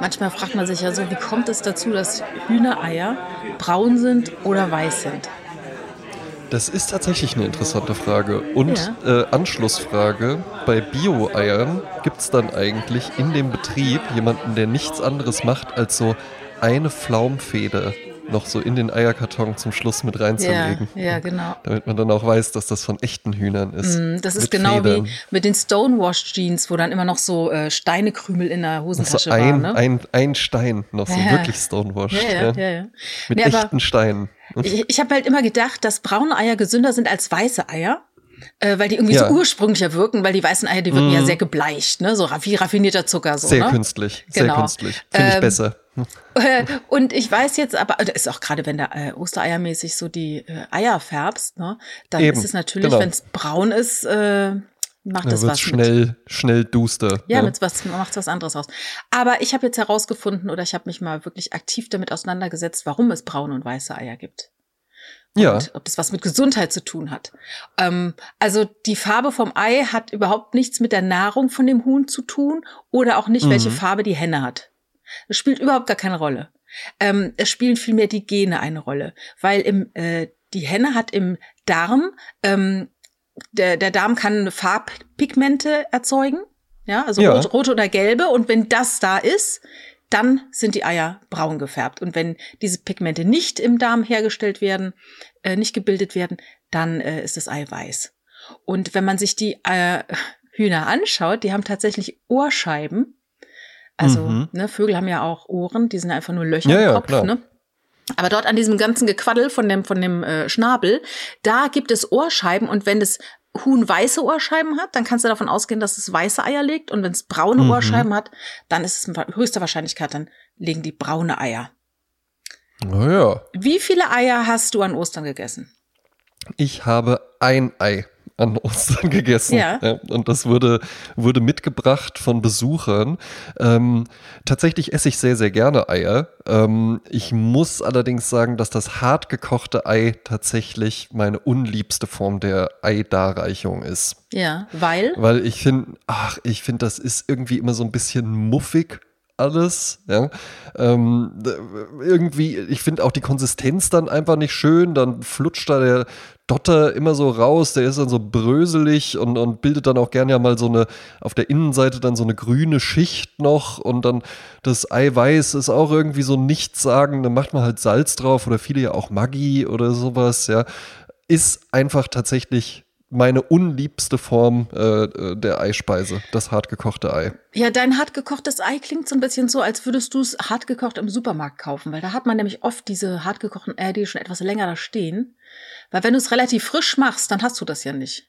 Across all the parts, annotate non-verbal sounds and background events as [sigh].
Manchmal fragt man sich ja so, wie kommt es dazu, dass Hühnereier braun sind oder weiß sind? Das ist tatsächlich eine interessante Frage. Und ja. äh, Anschlussfrage, bei Bio-Eiern gibt es dann eigentlich in dem Betrieb jemanden, der nichts anderes macht, als so eine Pflaumfeder noch so in den Eierkarton zum Schluss mit reinzulegen. Ja, ja, genau. Damit man dann auch weiß, dass das von echten Hühnern ist. Mm, das ist genau Federn. wie mit den Stonewash-Jeans, wo dann immer noch so äh, Steinekrümel in der Hosentasche so ein, waren. Ne? Ein, ein Stein noch, so Ja. wirklich Stonewash. Ja, ja, ja. Mit Nee, echten Steinen. [laughs] Ich, ich habe halt immer gedacht, dass braune Eier gesünder sind als weiße Eier. Äh, weil die irgendwie Ja. so ursprünglicher wirken, weil die weißen Eier, die wirken ja sehr gebleicht, ne? So wie raffinierter Zucker. So, Sehr ne? künstlich, sehr Genau. künstlich. Finde ich Ähm, besser. Und ich weiß jetzt aber, das ist auch gerade, wenn da äh, Ostereiermäßig so die äh, Eier färbst, ne, dann Eben, ist es natürlich, genau. wenn es braun ist, äh, macht das wird was mit. schnell, schnell duster. Ja, ne? was macht was anderes aus. Aber ich habe jetzt herausgefunden oder ich habe mich mal wirklich aktiv damit auseinandergesetzt, warum es braune und weiße Eier gibt. ja. Und ob das was mit Gesundheit zu tun hat. Ähm, also die Farbe vom Ei hat überhaupt nichts mit der Nahrung von dem Huhn zu tun oder auch nicht, welche Mhm. Farbe die Henne hat. Das spielt überhaupt gar keine Rolle. Ähm, es spielen vielmehr die Gene eine Rolle, weil im, äh, die Henne hat im Darm, ähm, der, der Darm kann Farbpigmente erzeugen, ja, also Ja. rot, rote oder gelbe. Und wenn das da ist, dann sind die Eier braun gefärbt. Und wenn diese Pigmente nicht im Darm hergestellt werden, äh, nicht gebildet werden, dann äh, ist das Ei weiß. Und wenn man sich die äh, Hühner anschaut, die haben tatsächlich Ohrscheiben. Also Mhm. ne, Vögel haben ja auch Ohren, die sind einfach nur Löcher Ja, im ja, Kopf. klar. Ne? Aber dort an diesem ganzen Gequaddel von dem, von dem äh, Schnabel, da gibt es Ohrscheiben und wenn das Huhn weiße Ohrscheiben hat, dann kannst du davon ausgehen, dass es weiße Eier legt und wenn es braune Mhm. Ohrscheiben hat, dann ist es mit höchster Wahrscheinlichkeit, dann legen die braune Eier. Oh ja. Wie viele Eier hast du an Ostern gegessen? Ich habe ein Ei an Ostern gegessen. Ja. und das wurde, wurde mitgebracht von Besuchern. Ähm, tatsächlich esse ich sehr, sehr gerne Eier. Ähm, ich muss allerdings sagen, dass das hart gekochte Ei tatsächlich meine unliebste Form der Eidarreichung ist. Ja, weil Weil ich finde, ach, ich finde, das ist irgendwie immer so ein bisschen muffig alles. Ja. Ähm, irgendwie, ich finde auch die Konsistenz dann einfach nicht schön. Dann flutscht da der Dotter immer so raus, der ist dann so bröselig und, und bildet dann auch gerne ja mal so eine, auf der Innenseite dann so eine grüne Schicht noch und dann das Eiweiß ist auch irgendwie so nichtssagend, dann macht man halt Salz drauf oder viele ja auch Maggi oder sowas, ja. Ist einfach tatsächlich meine unliebste Form äh, äh, der Eispeise, das hartgekochte Ei. Ja, dein hart gekochtes Ei klingt so ein bisschen so, als würdest du es hart gekocht im Supermarkt kaufen, weil da hat man nämlich oft diese hart gekochten Eier, die schon etwas länger da stehen. Weil wenn du es relativ frisch machst, dann hast du das ja nicht.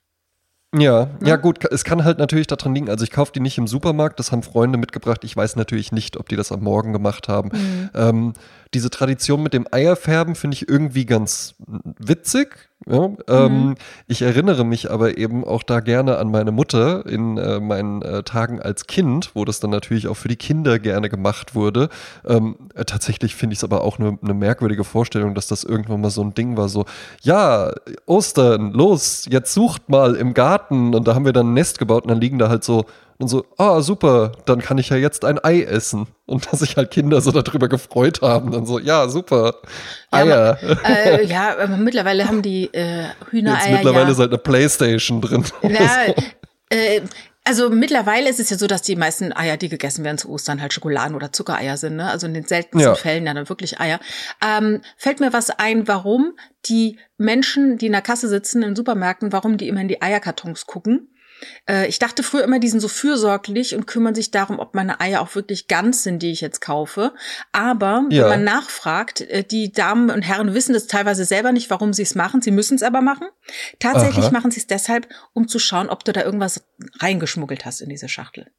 Ja, ja gut, es kann halt natürlich daran liegen, also ich kaufe die nicht im Supermarkt, das haben Freunde mitgebracht, ich weiß natürlich nicht, ob die das am Morgen gemacht haben. Ähm, diese Tradition mit dem Eierfärben finde ich irgendwie ganz witzig. Ja? Ähm, Ich erinnere mich aber eben auch da gerne an meine Mutter in äh, meinen äh, Tagen als Kind, wo das dann natürlich auch für die Kinder gerne gemacht wurde. Ähm, äh, tatsächlich finde ich es aber auch eine eine merkwürdige Vorstellung, dass das irgendwann mal so ein Ding war, so, ja, Ostern, los, jetzt sucht mal im Garten. Und da haben wir dann ein Nest gebaut und dann liegen da halt so und so, ah, super, dann kann ich ja jetzt ein Ei essen. Und dass sich halt Kinder so darüber gefreut haben, dann so, ja, super, Ja, Eier. äh, [laughs] ja, aber mittlerweile haben die äh, Jetzt Hühnereier mittlerweile ja. ist halt eine Playstation drin. Ja, [laughs] äh, also mittlerweile ist es ja so, dass die meisten Eier, die gegessen werden zu Ostern, halt Schokoladen- oder Zuckereier sind. Ne? Also in den seltensten Ja. Fällen ja dann wirklich Eier. Ähm, fällt mir was ein, warum die Menschen, die in der Kasse sitzen in Supermärkten, warum die immer in die Eierkartons gucken. Äh, ich dachte früher immer, die sind so fürsorglich und kümmern sich darum, ob meine Eier auch wirklich ganz sind, die ich jetzt kaufe. Aber Ja. wenn man nachfragt, äh, die Damen und Herren wissen das teilweise selber nicht, warum sie es machen. Sie müssen es aber machen. Tatsächlich Aha. machen sie es deshalb, um zu schauen, ob du da irgendwas reingeschmuggelt hast in diese Schachtel.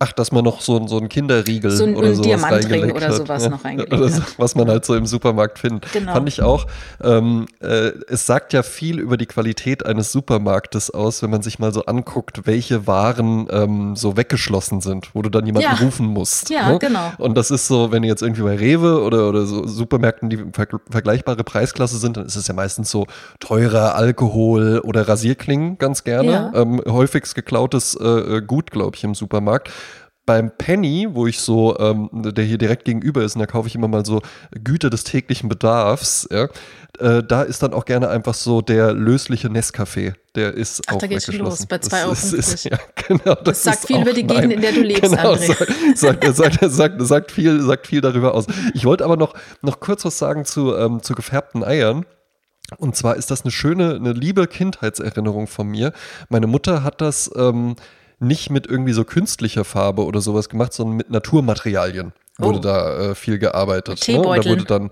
Ach, dass man noch so, so einen Kinderriegel So ein- oder sowas Diamantring oder hat. sowas ja. noch reingelegt Oder so, hat. was man halt so im Supermarkt findet. Genau. Fand ich auch. Ähm, äh, es sagt ja viel über die Qualität eines Supermarktes aus, wenn man sich mal so anguckt, welche Waren ähm, so weggeschlossen sind, wo du dann jemanden Ja. rufen musst. Ja, ne? genau. Und das ist so, wenn ihr jetzt irgendwie bei Rewe oder, oder so Supermärkten, die ver vergleichbare Preisklasse sind, dann ist es ja meistens so teurer Alkohol oder Rasierklingen ganz gerne. Ja. Ähm, häufigst geklautes äh, äh, Gut, glaube ich, im Supermarkt. Beim Penny, wo ich so, ähm, der hier direkt gegenüber ist, und da kaufe ich immer mal so Güter des täglichen Bedarfs, ja, äh, da ist dann auch gerne einfach so der lösliche Nescafé. Der ist Ach, auch da geht's schon los, bei Das 2,50 ist- ist- Ja, genau. Das, sagt ist viel über die Gegend, in der du lebst, Genau, André. sagt, sagt, sagt, sagt, sagt, viel, sagt viel darüber aus. Ich wollte aber noch, noch kurz was sagen zu, ähm, zu gefärbten Eiern. Und zwar ist das eine schöne, eine liebe Kindheitserinnerung von mir. Meine Mutter hat das ähm, nicht mit irgendwie so künstlicher Farbe oder sowas gemacht, sondern mit Naturmaterialien wurde Oh. da äh, viel gearbeitet. Ne? Und da wurde dann,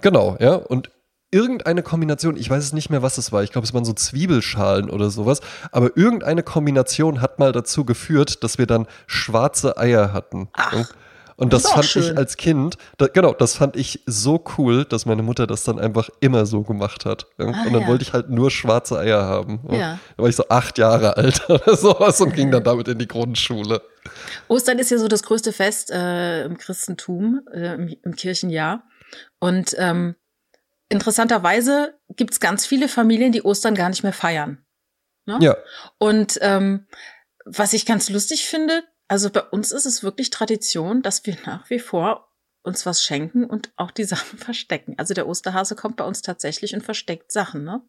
genau, ja, und irgendeine Kombination, ich weiß es nicht mehr, was es war, ich glaube, es waren so Zwiebelschalen oder sowas, aber irgendeine Kombination hat mal dazu geführt, dass wir dann schwarze Eier hatten. Ach, ne? Und das, das fand schön. ich als Kind, da, genau, das fand ich so cool, dass meine Mutter das dann einfach immer so gemacht hat. Ja? Ah, und dann ja. wollte ich halt nur schwarze Eier haben. Ja. Da war ich so acht Jahre alt [laughs] oder sowas und ging dann damit in die Grundschule. Ostern ist ja so das größte Fest äh, im Christentum, äh, im, im Kirchenjahr. Und ähm, interessanterweise gibt's ganz viele Familien, die Ostern gar nicht mehr feiern. Ne? Ja, Und ähm, was ich ganz lustig finde, also bei uns ist es wirklich Tradition, dass wir nach wie vor uns was schenken und auch die [laughs] Sachen verstecken. Also der Osterhase kommt bei uns tatsächlich und versteckt Sachen, ne?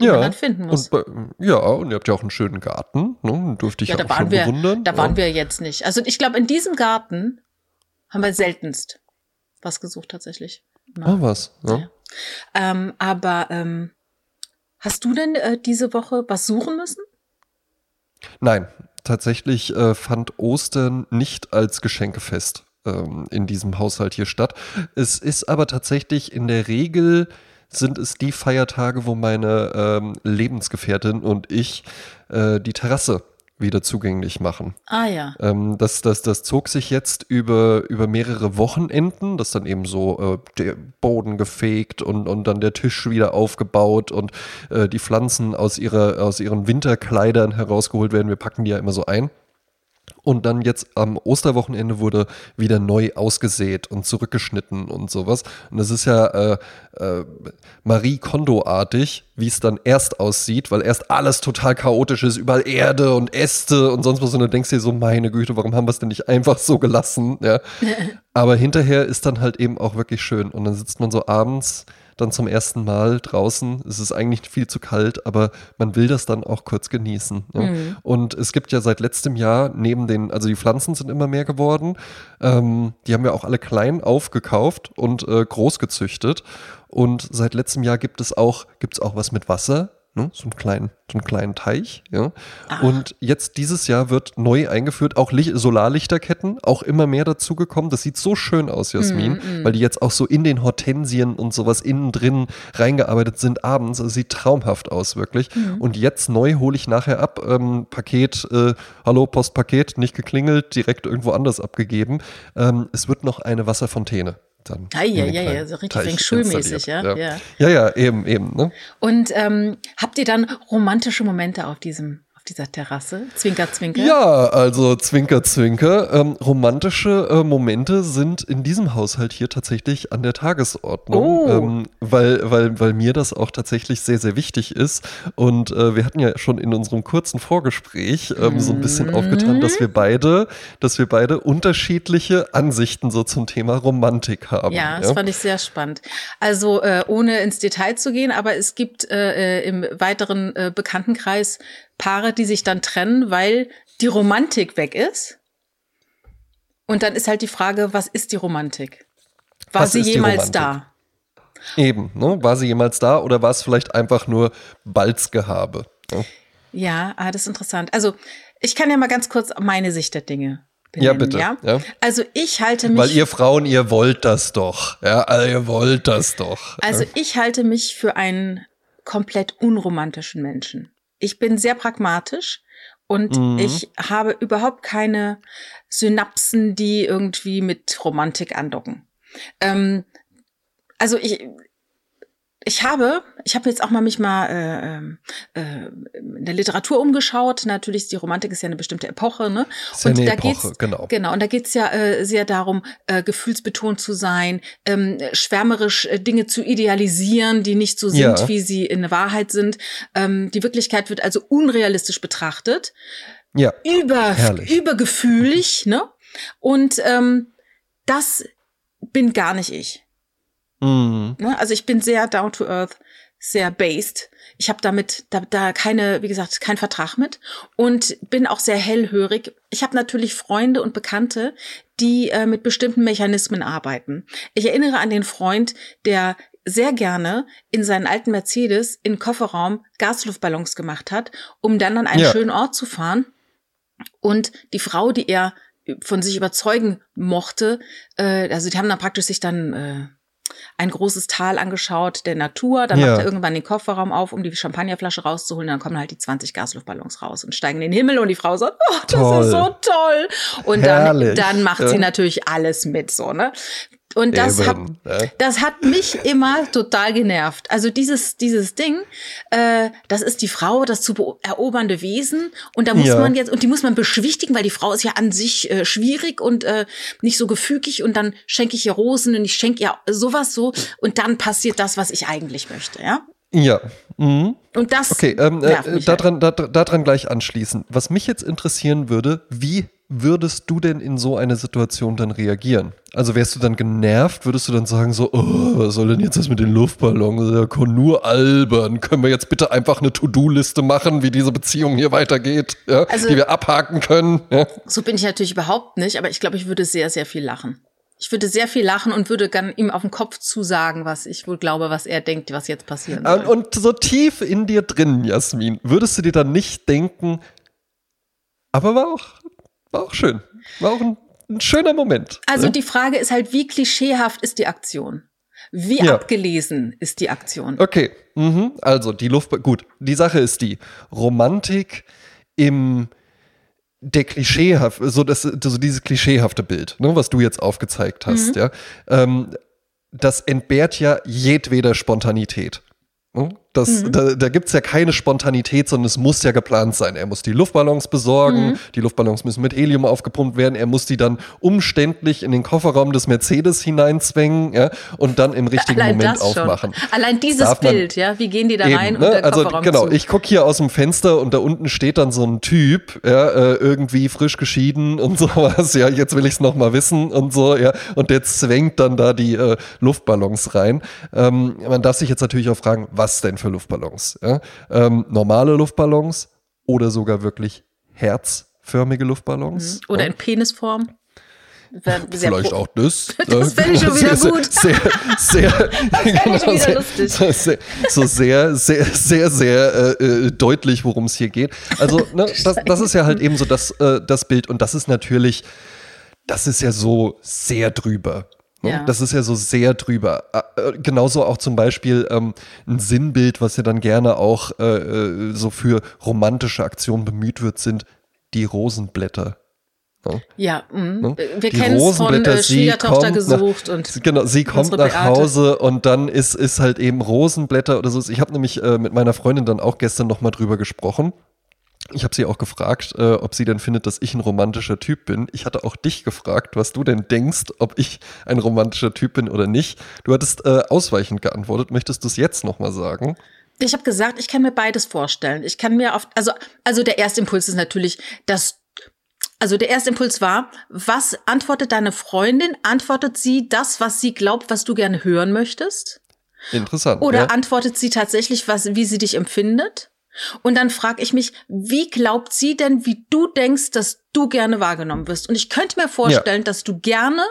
Die man ja. dann finden muss. Und, bei- ja, und ihr habt ja auch einen schönen Garten, ne? Den Durfte ich ja, ja, da auch waren schon wir, bewundern. da waren ja. wir jetzt nicht. Also ich glaube, in diesem Garten haben wir seltenst was gesucht tatsächlich. Na, Ah, was? Ja. ja. Ähm, aber ähm, hast du denn äh, diese Woche was suchen müssen? Nein, tatsächlich äh, fand Ostern nicht als Geschenkefest ähm, in diesem Haushalt hier statt. Es ist aber tatsächlich in der Regel sind es die Feiertage, wo meine ähm, Lebensgefährtin und ich äh, die Terrasse wieder zugänglich machen. Ah ja. Ähm, das, das, das zog sich jetzt über, über mehrere Wochenenden, dass dann eben so äh, der Boden gefegt und, und dann der Tisch wieder aufgebaut und äh, die Pflanzen aus, ihrer, aus ihren Winterkleidern herausgeholt werden. Wir packen die ja immer so ein. Und dann jetzt am Osterwochenende wurde wieder neu ausgesät und zurückgeschnitten und sowas. Und das ist ja äh, äh, Marie Kondo-artig, wie es dann erst aussieht, weil erst alles total chaotisch ist, überall Erde und Äste und sonst was. Und du denkst dir so, meine Güte, warum haben wir es denn nicht einfach so gelassen? Ja. [laughs] Aber hinterher ist dann halt eben auch wirklich schön. Und dann sitzt man so abends dann zum ersten Mal draußen. Es ist eigentlich viel zu kalt, aber man will das dann auch kurz genießen. Ja. Mhm. Und es gibt ja seit letztem Jahr neben den, also die Pflanzen sind immer mehr geworden. Ähm, die haben wir auch alle klein aufgekauft und äh, groß gezüchtet. Und seit letztem Jahr gibt es auch, gibt es auch was mit Wasser. Ne? So, einen kleinen, so einen kleinen Teich. Ja. Ah. Und jetzt dieses Jahr wird neu eingeführt, auch Licht, Solarlichterketten, auch immer mehr dazugekommen. Das sieht so schön aus, Jasmin, Mm, mm. weil die jetzt auch so in den Hortensien und sowas innen drin reingearbeitet sind abends. Es sieht traumhaft aus, wirklich. Mhm. Und jetzt neu hole ich nachher ab. Ähm, Paket, äh, hallo, Postpaket, nicht geklingelt, direkt irgendwo anders abgegeben. Ähm, es wird noch eine Wasserfontäne. Dann Ah, ja, ja, ja, so richtig Feng installiert. ja, ja. ja. Ja, ja, eben, eben. Ne? Und ähm, habt ihr dann romantische Momente auf diesem, dieser Terrasse? Zwinker, zwinker. Ja, also Zwinker, Zwinker. Ähm, romantische äh, Momente sind in diesem Haushalt hier tatsächlich an der Tagesordnung, Oh. ähm, weil, weil, weil mir das auch tatsächlich sehr, sehr wichtig ist. Und äh, wir hatten ja schon in unserem kurzen Vorgespräch ähm, so ein bisschen Mhm. aufgetan, dass wir beide, dass wir beide unterschiedliche Ansichten so zum Thema Romantik haben. Ja, das fand ich sehr spannend. Also äh, ohne ins Detail zu gehen, aber es gibt äh, äh, im weiteren äh, Bekanntenkreis Paare, die sich dann trennen, weil die Romantik weg ist. Und dann ist halt die Frage, was ist die Romantik? War Was sie jemals da? Eben, ne? War sie jemals da oder war es vielleicht einfach nur Balzgehabe? Ja? Ja, ah, das ist interessant. Also ich kann ja mal ganz kurz meine Sicht der Dinge benennen. Ja, bitte, Ja? ja. Also ich halte mich Weil ihr Frauen, ihr wollt das doch. Ja, also ihr wollt das doch. Also ich halte mich für einen komplett unromantischen Menschen. Ich bin sehr pragmatisch Und mhm. ich habe überhaupt keine Synapsen, die irgendwie mit Romantik andocken. Ähm, also ich, ich habe, ich habe jetzt auch mal mich mal äh, ähm, äh, in der Literatur umgeschaut. Natürlich ist die Romantik ist ja eine bestimmte Epoche, ne? Ist ja und eine da Epoche, geht's, genau. Genau. Und da geht's ja äh, sehr darum, äh, gefühlsbetont zu sein, ähm, schwärmerisch äh, Dinge zu idealisieren, die nicht so sind, ja. wie sie in Wahrheit sind. Ähm, die Wirklichkeit wird also unrealistisch betrachtet. Ja. Über, Herrlich. übergefühlig, ne? Und ähm, das bin gar nicht ich. Mhm. Ne? Also ich bin sehr down to earth, sehr based. Ich habe damit da, da keine, wie gesagt, keinen Vertrag mit und bin auch sehr hellhörig. Ich habe natürlich Freunde und Bekannte, die äh, mit bestimmten Mechanismen arbeiten. Ich erinnere an den Freund, der sehr gerne in seinen alten Mercedes in Kofferraum Gasluftballons gemacht hat, um dann an einen ja. schönen Ort zu fahren. Und die Frau, die er von sich überzeugen mochte, äh, also die haben dann praktisch sich dann äh, ein großes Tal angeschaut der Natur. Dann ja. macht er irgendwann den Kofferraum auf, um die Champagnerflasche rauszuholen. Dann kommen halt die 20 Gasluftballons raus und steigen in den Himmel und die Frau sagt, oh, das toll. ist so toll. Und dann, dann macht ja. sie natürlich alles mit, so, ne? Und das hat, das hat mich immer total genervt. Also dieses, dieses Ding, äh, das ist die Frau, das zu erobernde Wesen. Und da muss ja. man jetzt, und die muss man beschwichtigen, weil die Frau ist ja an sich äh, schwierig und äh, nicht so gefügig. Und dann schenke ich ihr Rosen und ich schenke ihr sowas so. Und dann passiert das, was ich eigentlich möchte, ja? Ja. Mhm. Und das. Okay, ähm, äh, daran, halt. daran gleich anschließen. Was mich jetzt interessieren würde, wie würdest du denn in so eine Situation dann reagieren? Also wärst du dann genervt? Würdest du dann sagen so, oh, was soll denn jetzt das mit den Luftballons? Ja, nur albern. Können wir jetzt bitte einfach eine To-Do-Liste machen, wie diese Beziehung hier weitergeht, ja? also, die wir abhaken können? Ja? So bin ich natürlich überhaupt nicht, aber ich glaube, ich würde sehr, sehr viel lachen. Ich würde sehr viel lachen und würde dann ihm auf den Kopf zusagen, was ich wohl glaube, was er denkt, was jetzt passieren soll. Und so tief in dir drin, Jasmin, würdest du dir dann nicht denken, aber war auch war auch schön. War auch ein, ein schöner Moment. Also ne? die Frage ist halt, wie klischeehaft ist die Aktion? Wie ja. abgelesen ist die Aktion? Okay, mhm. also die Luft. Gut, die Sache ist die Romantik im der klischeehaft, so das, so dieses klischeehafte Bild, ne, was du jetzt aufgezeigt hast, mhm. ja, ähm, das entbehrt ja jedweder Spontanität. Hm? Das, mhm. Da, da gibt es ja keine Spontanität, sondern es muss ja geplant sein. Er muss die Luftballons besorgen, mhm. die Luftballons müssen mit Helium aufgepumpt werden, er muss die dann umständlich in den Kofferraum des Mercedes hineinzwängen ja, und dann im richtigen Allein Moment aufmachen. Allein dieses Bild, ja, wie gehen die da eben, rein? Ne? also genau, zu? ich gucke hier aus dem Fenster und da unten steht dann so ein Typ, ja, äh, irgendwie frisch geschieden und [laughs] sowas, ja, jetzt will ich es nochmal wissen und so, ja, und der zwängt dann da die äh, Luftballons rein. Ähm, man darf sich jetzt natürlich auch fragen, was denn für für Luftballons. Ja? Ähm, normale Luftballons oder sogar wirklich herzförmige Luftballons. Mhm. Oder ja? in Penisform. Vielleicht auch das. [laughs] Das fände ich schon wieder [laughs] sehr, gut. Sehr, sehr, [laughs] sehr, genau, sehr, so, sehr, so sehr, sehr, sehr, sehr äh, deutlich, worum es hier geht. Also, ne, das, das ist ja halt eben so das, äh, das Bild. Und das ist natürlich, das ist ja so sehr drüber. Ne? Ja. Das ist ja so sehr drüber. Äh, genauso auch zum Beispiel ähm, ein Sinnbild, was ja dann gerne auch äh, äh so für romantische Aktionen bemüht wird, sind die Rosenblätter. Ne? Ja, mh. wir kennen es von äh, Schwiegertochter gesucht nach, und genau, sie kommt nach Beate. Hause und dann ist ist halt eben Rosenblätter oder so. Ich habe nämlich äh, mit meiner Freundin dann auch gestern noch mal drüber gesprochen ich habe sie auch gefragt, äh, ob sie denn findet, dass ich ein romantischer Typ bin. Ich hatte auch dich gefragt, was du denn denkst, ob ich ein romantischer Typ bin oder nicht. Du hattest äh, ausweichend geantwortet. Möchtest du es jetzt nochmal sagen? Ich habe gesagt, ich kann mir beides vorstellen. Ich kann mir oft, also, also der erste Impuls ist natürlich, dass also der erste Impuls war, was antwortet deine Freundin? Antwortet sie das, was sie glaubt, was du gerne hören möchtest? Interessant. Oder ja. antwortet sie tatsächlich, was, wie sie dich empfindet? Und dann frage ich mich, wie glaubt sie denn, wie du denkst, dass du gerne wahrgenommen wirst? Und ich könnte mir vorstellen, ja. dass du gerne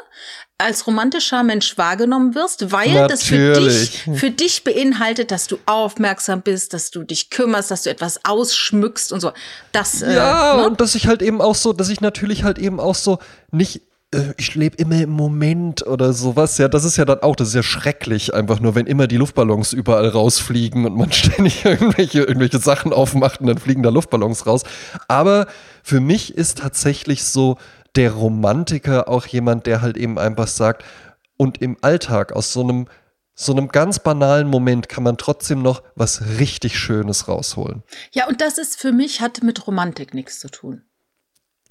als romantischer Mensch wahrgenommen wirst, weil Natürlich. das für dich, für dich beinhaltet, dass du aufmerksam bist, dass du dich kümmerst, dass du etwas ausschmückst und so. Das, äh, ja, äh, ne? und dass ich halt eben auch so, dass ich natürlich halt eben auch so nicht ich lebe immer im Moment oder sowas. Ja, das ist ja dann auch, das ist ja schrecklich, einfach nur, wenn immer die Luftballons überall rausfliegen und man [laughs] ständig irgendwelche, irgendwelche Sachen aufmacht und dann fliegen da Luftballons raus. Aber für mich ist tatsächlich so der Romantiker auch jemand, der halt eben einfach sagt, und im Alltag aus so einem so einem ganz banalen Moment kann man trotzdem noch was richtig Schönes rausholen. Ja, und das ist für mich, hat mit Romantik nichts zu tun.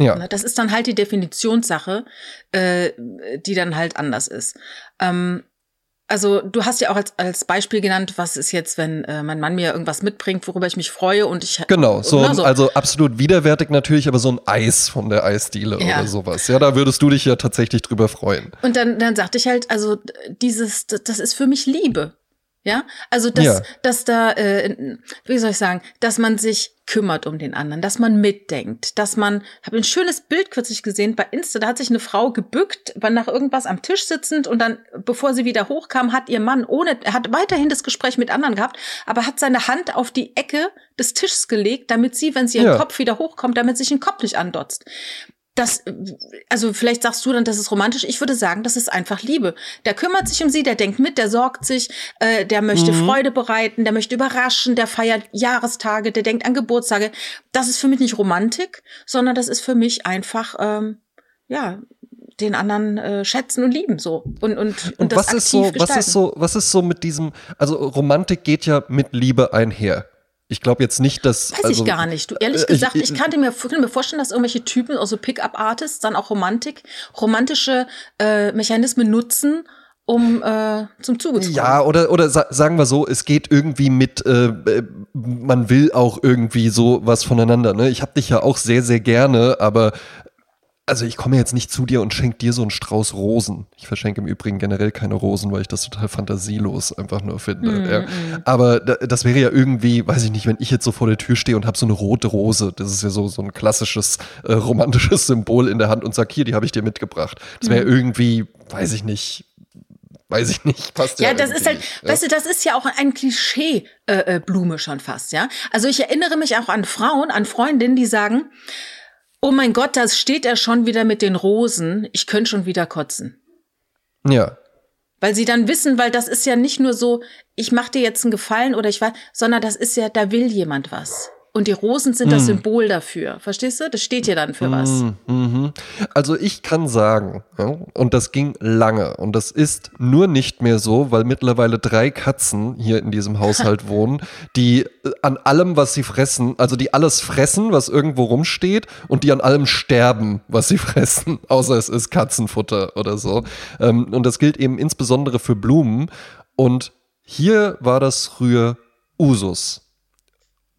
Ja. Ne, das ist dann halt die Definitionssache, äh, die dann halt anders ist. Ähm, also du hast ja auch als, als Beispiel genannt, was ist jetzt, wenn äh, mein Mann mir irgendwas mitbringt, worüber ich mich freue und ich genau so, ne, so. also absolut widerwärtig natürlich, aber so ein Eis von der Eisdiele ja. oder sowas. Ja, da würdest du dich ja tatsächlich drüber freuen. Und dann dann sagte ich halt, also dieses, das ist für mich Liebe. Ja, also dass, ja. dass da, äh, wie soll ich sagen, dass man sich kümmert um den anderen, dass man mitdenkt, dass man, habe ein schönes Bild kürzlich gesehen bei Insta, da hat sich eine Frau gebückt, war nach irgendwas am Tisch sitzend und dann, bevor sie wieder hochkam, hat ihr Mann ohne, er hat weiterhin das Gespräch mit anderen gehabt, aber hat seine Hand auf die Ecke des Tisches gelegt, damit sie, wenn sie ihren ja. Kopf wieder hochkommt, damit sich ein Kopf nicht andotzt das, also vielleicht sagst du dann, das ist romantisch. Ich würde sagen, das ist einfach Liebe. Der kümmert sich um sie, der denkt mit, der sorgt sich, äh, der möchte mhm. Freude bereiten, der möchte überraschen, der feiert Jahrestage, der denkt an Geburtstage. Das ist für mich nicht Romantik, sondern das ist für mich einfach, ähm, ja, den anderen äh, schätzen und lieben so und und und, und was ist so was ist so was ist so mit diesem also Romantik geht ja mit Liebe einher ich glaube jetzt nicht, dass. Weiß also, ich gar nicht. Du, ehrlich äh, gesagt, ich, ich, ich kannte mir, kann mir vorstellen, dass irgendwelche Typen, also Pickup-Artists, dann auch Romantik, romantische äh, Mechanismen nutzen, um äh, zum Zuge zu kommen. Ja, oder, oder sa sagen wir so, es geht irgendwie mit, äh, äh man will auch irgendwie so was voneinander. Ne? Ich habe dich ja auch sehr, sehr gerne, aber also ich komme jetzt nicht zu dir und schenke dir so einen Strauß Rosen. Ich verschenke im Übrigen generell keine Rosen, weil ich das total fantasielos einfach nur finde. Mm, ja. mm. Aber das wäre ja irgendwie, weiß ich nicht, wenn ich jetzt so vor der Tür stehe und habe so eine rote Rose, das ist ja so, so ein klassisches äh, romantisches [laughs] Symbol in der Hand und sag, hier, die habe ich dir mitgebracht. Das wäre mm. irgendwie, weiß ich nicht, weiß ich nicht, passt ja. Ja, das ist halt, ja. weißt du, das ist ja auch ein Klischee äh, äh, Blume schon fast, ja. Also ich erinnere mich auch an Frauen, an Freundinnen, die sagen, Oh mein Gott, da steht er schon wieder mit den Rosen. Ich könnte schon wieder kotzen. Ja. Weil sie dann wissen, weil das ist ja nicht nur so, ich mache dir jetzt einen Gefallen oder ich weiß, sondern das ist ja, da will jemand was. Und die Rosen sind das mm. Symbol dafür. Verstehst du? Das steht ja dann für was. Mm, mm Also ich kann sagen, ja, und das ging lange, und das ist nur nicht mehr so, weil mittlerweile drei Katzen hier in diesem Haushalt [laughs] wohnen, die äh, an allem, was sie fressen, also die alles fressen, was irgendwo rumsteht, und die an allem sterben, was sie [laughs] fressen, außer es ist Katzenfutter oder so. Ähm, und das gilt eben insbesondere für Blumen. Und hier war das früher Usus.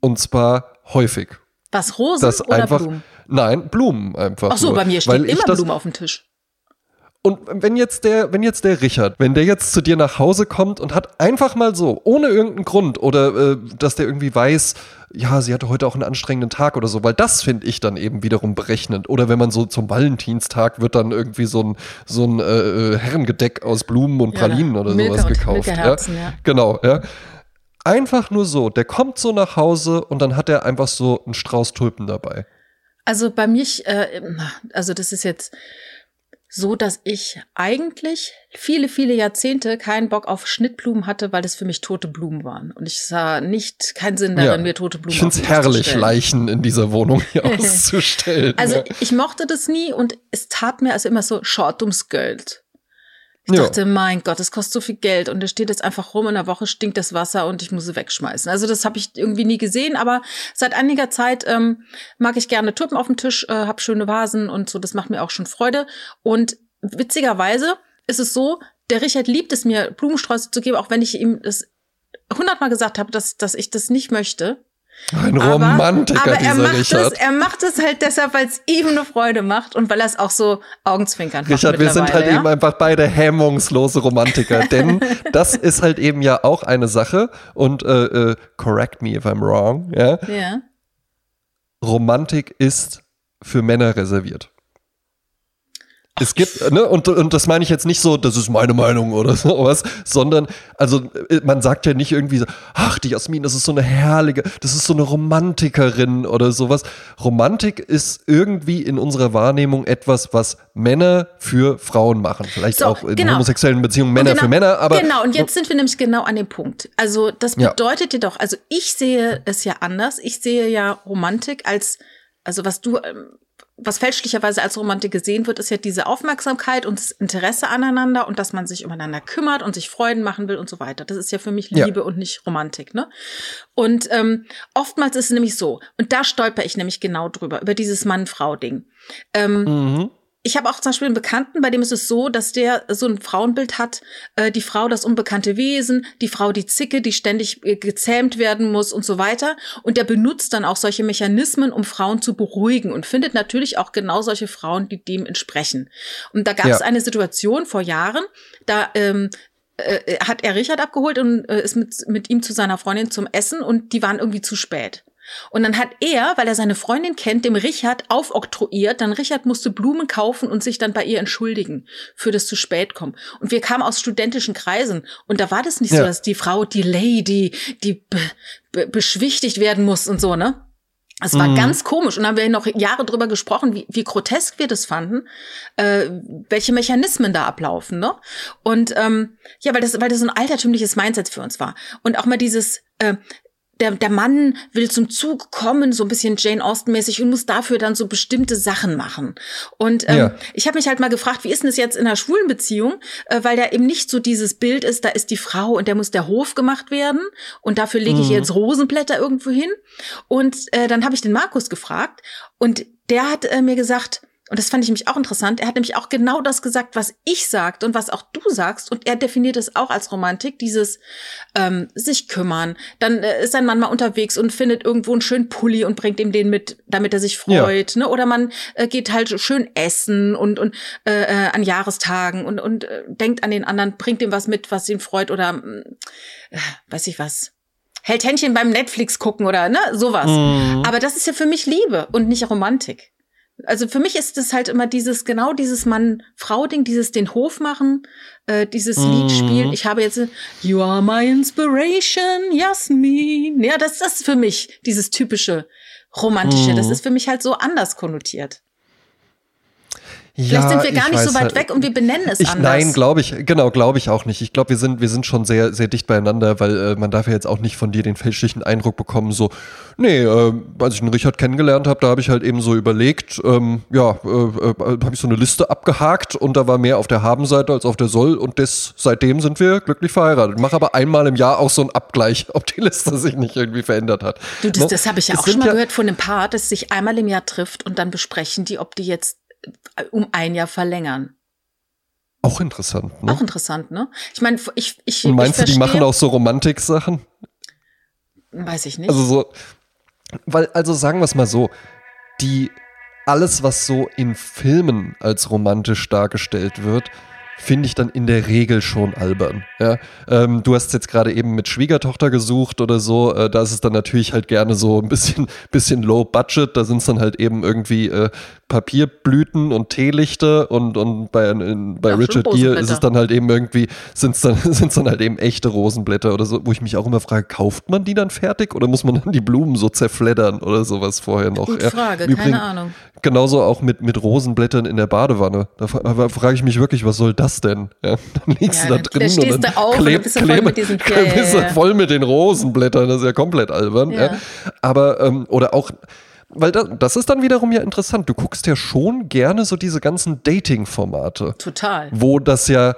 Und zwar häufig. Was, Rosen das oder einfach, Blumen? Nein, Blumen einfach. Ach so, nur, bei mir steht immer das, Blumen auf dem Tisch. Und wenn jetzt der, wenn jetzt der Richard, wenn der jetzt zu dir nach Hause kommt und hat einfach mal so, ohne irgendeinen Grund oder äh, dass der irgendwie weiß, ja, sie hatte heute auch einen anstrengenden Tag oder so, weil das finde ich dann eben wiederum berechnend. Oder wenn man so zum Valentinstag wird dann irgendwie so ein, so ein äh, äh Herrengedeck aus Blumen und Pralinen ja, oder Milke sowas gekauft. Ja? ja. Genau, ja. Einfach nur so. Der kommt so nach Hause und dann hat er einfach so einen Strauß Tulpen dabei. Also bei mich, äh, also das ist jetzt so, dass ich eigentlich viele, viele Jahrzehnte keinen Bock auf Schnittblumen hatte, weil das für mich tote Blumen waren. Und ich sah nicht keinen Sinn darin, ja, mir tote Blumen Ich finde es herrlich, Leichen in dieser Wohnung hier [laughs] auszustellen. Also ich mochte das nie und es tat mir also immer so short ums Geld. Ich ja. dachte, mein Gott, das kostet so viel Geld und da steht jetzt einfach rum, in der Woche stinkt das Wasser und ich muss es wegschmeißen. Also das habe ich irgendwie nie gesehen, aber seit einiger Zeit ähm, mag ich gerne Tulpen auf dem Tisch, äh, habe schöne Vasen und so, das macht mir auch schon Freude. Und witzigerweise ist es so, der Richard liebt es mir, Blumensträuße zu geben, auch wenn ich ihm das hundertmal gesagt habe, dass, dass ich das nicht möchte. Ein Romantiker, aber, aber er macht Richard. Es, er macht es halt deshalb, weil es ihm eine Freude macht und weil er es auch so Augenzwinkern macht. Richard, wir sind halt ja? eben einfach beide hemmungslose Romantiker, [laughs] denn das ist halt eben ja auch eine Sache und äh, äh, correct me if I'm wrong, ja? ja. Romantik ist für Männer reserviert. Es gibt, ne, und, und das meine ich jetzt nicht so, das ist meine Meinung oder [laughs] sowas, sondern, also man sagt ja nicht irgendwie so, ach, die Jasmin, das ist so eine herrliche, das ist so eine Romantikerin oder sowas. Romantik ist irgendwie in unserer Wahrnehmung etwas, was Männer für Frauen machen. Vielleicht so, auch in genau. homosexuellen Beziehungen Männer genau, für Männer, aber. Genau, und jetzt sind wir nämlich genau an dem Punkt. Also das bedeutet ja. jedoch, also ich sehe es ja anders. Ich sehe ja Romantik als, also was du ähm, was fälschlicherweise als Romantik gesehen wird, ist ja diese Aufmerksamkeit und das Interesse aneinander und dass man sich umeinander kümmert und sich Freuden machen will und so weiter. Das ist ja für mich Liebe ja. und nicht Romantik, ne? Und ähm, oftmals ist es nämlich so, und da stolper ich nämlich genau drüber, über dieses Mann-Frau-Ding. Ähm, mhm ich habe auch zum Beispiel einen Bekannten, bei dem ist es so, dass der so ein Frauenbild hat, äh, die Frau das unbekannte Wesen, die Frau die Zicke, die ständig äh, gezähmt werden muss und so weiter. Und der benutzt dann auch solche Mechanismen, um Frauen zu beruhigen und findet natürlich auch genau solche Frauen, die dem entsprechen. Und da gab es ja. eine Situation vor Jahren, da ähm, äh, hat er Richard abgeholt und äh, ist mit, mit ihm zu seiner Freundin zum Essen und die waren irgendwie zu spät. Und dann hat er, weil er seine Freundin kennt, dem Richard aufoktroyiert. Dann Richard musste Blumen kaufen und sich dann bei ihr entschuldigen für das zu spät kommen. Und wir kamen aus studentischen Kreisen und da war das nicht ja. so, dass die Frau, die Lady, die be be beschwichtigt werden muss und so, ne? Es war mhm. ganz komisch und dann haben wir noch Jahre drüber gesprochen, wie, wie grotesk wir das fanden, äh, welche Mechanismen da ablaufen, ne? Und ähm, ja, weil das, weil das so ein altertümliches Mindset für uns war und auch mal dieses äh, der, der Mann will zum Zug kommen, so ein bisschen Jane Austen-mäßig und muss dafür dann so bestimmte Sachen machen. Und ähm, ja. ich habe mich halt mal gefragt, wie ist denn das jetzt in einer schwulen Beziehung, äh, weil da eben nicht so dieses Bild ist, da ist die Frau und der muss der Hof gemacht werden und dafür lege ich mhm. jetzt Rosenblätter irgendwo hin. Und äh, dann habe ich den Markus gefragt und der hat äh, mir gesagt, und das fand ich nämlich auch interessant. Er hat nämlich auch genau das gesagt, was ich sagte und was auch du sagst. Und er definiert es auch als Romantik, dieses ähm, sich kümmern. Dann äh, ist ein Mann mal unterwegs und findet irgendwo einen schönen Pulli und bringt ihm den mit, damit er sich freut. Ja. Ne? Oder man äh, geht halt schön essen und, und äh, äh, an Jahrestagen und, und äh, denkt an den anderen, bringt ihm was mit, was ihn freut oder äh, weiß ich was hält Händchen beim Netflix gucken oder ne, sowas. Mhm. Aber das ist ja für mich Liebe und nicht Romantik. Also für mich ist es halt immer dieses, genau dieses Mann-Frau-Ding, dieses den Hof machen, äh, dieses mhm. Lied spielen. Ich habe jetzt You are my inspiration, Jasmin. Ja, das, ist für mich dieses typische Romantische. Mhm. Das ist für mich halt so anders konnotiert. Vielleicht ja, sind wir gar nicht so weit halt, weg und wir benennen es ich, anders. Nein, glaube ich, genau, glaube ich auch nicht. Ich glaube, wir sind, wir sind schon sehr, sehr dicht beieinander, weil äh, man darf ja jetzt auch nicht von dir den fälschlichen Eindruck bekommen, so, nee, äh, als ich den Richard kennengelernt habe, da habe ich halt eben so überlegt, ähm, ja, äh, äh, habe ich so eine Liste abgehakt und da war mehr auf der Habenseite als auf der Soll und das, seitdem sind wir glücklich verheiratet. Mache aber einmal im Jahr auch so einen Abgleich, [laughs] ob die Liste sich nicht irgendwie verändert hat. Du, das, no? das habe ich ja auch schon mal ja gehört von einem Paar, das sich einmal im Jahr trifft und dann besprechen die, ob die jetzt um ein Jahr verlängern. Auch interessant, ne? Auch interessant, ne? Ich meine, ich, ich. Und meinst ich du, die machen auch so Romantik-Sachen? Weiß ich nicht. Also so, weil, also sagen wir es mal so, die, alles, was so in Filmen als romantisch dargestellt wird, finde ich dann in der Regel schon albern. Ja? Ähm, du hast jetzt gerade eben mit Schwiegertochter gesucht oder so, äh, da ist es dann natürlich halt gerne so ein bisschen, [laughs] bisschen low budget, da sind es dann halt eben irgendwie äh, Papierblüten und Teelichter und, und bei, in, bei Ach, Richard Gere ist es dann halt eben irgendwie, sind es dann, [laughs] sind's dann halt eben echte Rosenblätter oder so, wo ich mich auch immer frage, kauft man die dann fertig oder muss man dann die Blumen so zerfleddern oder sowas vorher noch? Gute Frage, Übrigens, keine Ahnung. Genauso auch mit, mit Rosenblättern in der Badewanne. Da, da frage ich mich wirklich, was soll das denn? Ja, dann liegst ja, du da drin und dann da auf kleb, bist du voll mit diesen ja, bist du voll mit den Rosenblättern. Das ist ja komplett albern. Ja. Aber, ähm, oder auch, weil da, das ist dann wiederum ja interessant. Du guckst ja schon gerne so diese ganzen Dating-Formate. Total. Wo das ja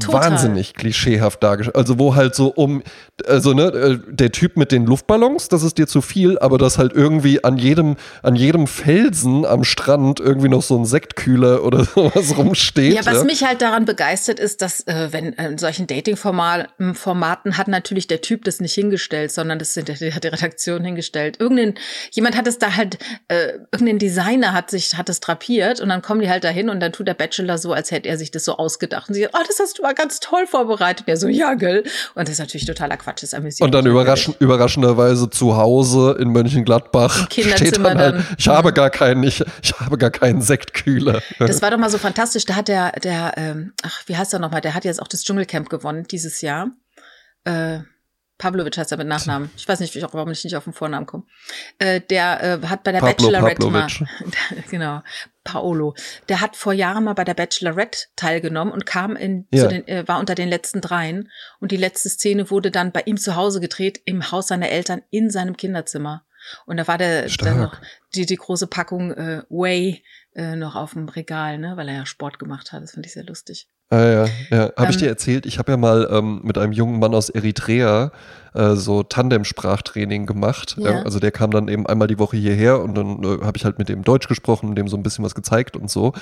Total. wahnsinnig klischeehaft dargestellt. Also wo halt so um, also ne, äh, der Typ mit den Luftballons, das ist dir zu viel, aber dass halt irgendwie an jedem, an jedem Felsen am Strand irgendwie noch so ein Sektkühler oder [laughs] sowas rumsteht. Ja, was ja. mich halt daran begeistert ist, dass äh, wenn in solchen Dating-Formaten Formaten hat natürlich der Typ das nicht hingestellt, sondern das hat die Redaktion hingestellt. Irgendein, jemand hat es da halt, äh, irgendein Designer hat sich, hat es drapiert und dann kommen die halt dahin und dann tut der Bachelor so, als hätte er sich das so ausgedacht und sie sagt, oh, das hast du war ganz toll vorbereitet. Ja, so, ja, gell. Und das ist natürlich totaler Quatsch, das amüsiert Und dann überraschend, überraschenderweise zu Hause in Mönchengladbach Im Kinderzimmer steht dann halt, dann. ich habe gar keinen, ich, ich habe gar keinen Sektkühler. Das war doch mal so fantastisch. Da hat der, der, ähm, ach, wie heißt er nochmal? Der hat jetzt auch das Dschungelcamp gewonnen dieses Jahr. Äh, Pavlovic heißt er mit Nachnamen. Ich weiß nicht, warum ich nicht auf den Vornamen komme. Äh, der äh, hat bei der Pablo Bachelorette Pavlovic. mal, [laughs] genau, Paolo. Der hat vor Jahren mal bei der Bachelorette teilgenommen und kam in, Ja. den, äh, war unter den letzten dreien. Und die letzte Szene wurde dann bei ihm zu Hause gedreht, im Haus seiner Eltern, in seinem Kinderzimmer. Und da war der Stark. dann noch die, die große Packung äh, Whey äh, noch auf dem Regal, ne, weil er ja Sport gemacht hat. Das fand ich sehr lustig. Ah, ja, ja. Habe ich Ähm, dir erzählt, ich habe ja mal ähm, mit einem jungen Mann aus Eritrea äh, so Tandem-Sprachtraining gemacht. Ja. Ja, also der kam dann eben einmal die Woche hierher und dann äh, habe ich halt mit dem Deutsch gesprochen dem so ein bisschen was gezeigt und so.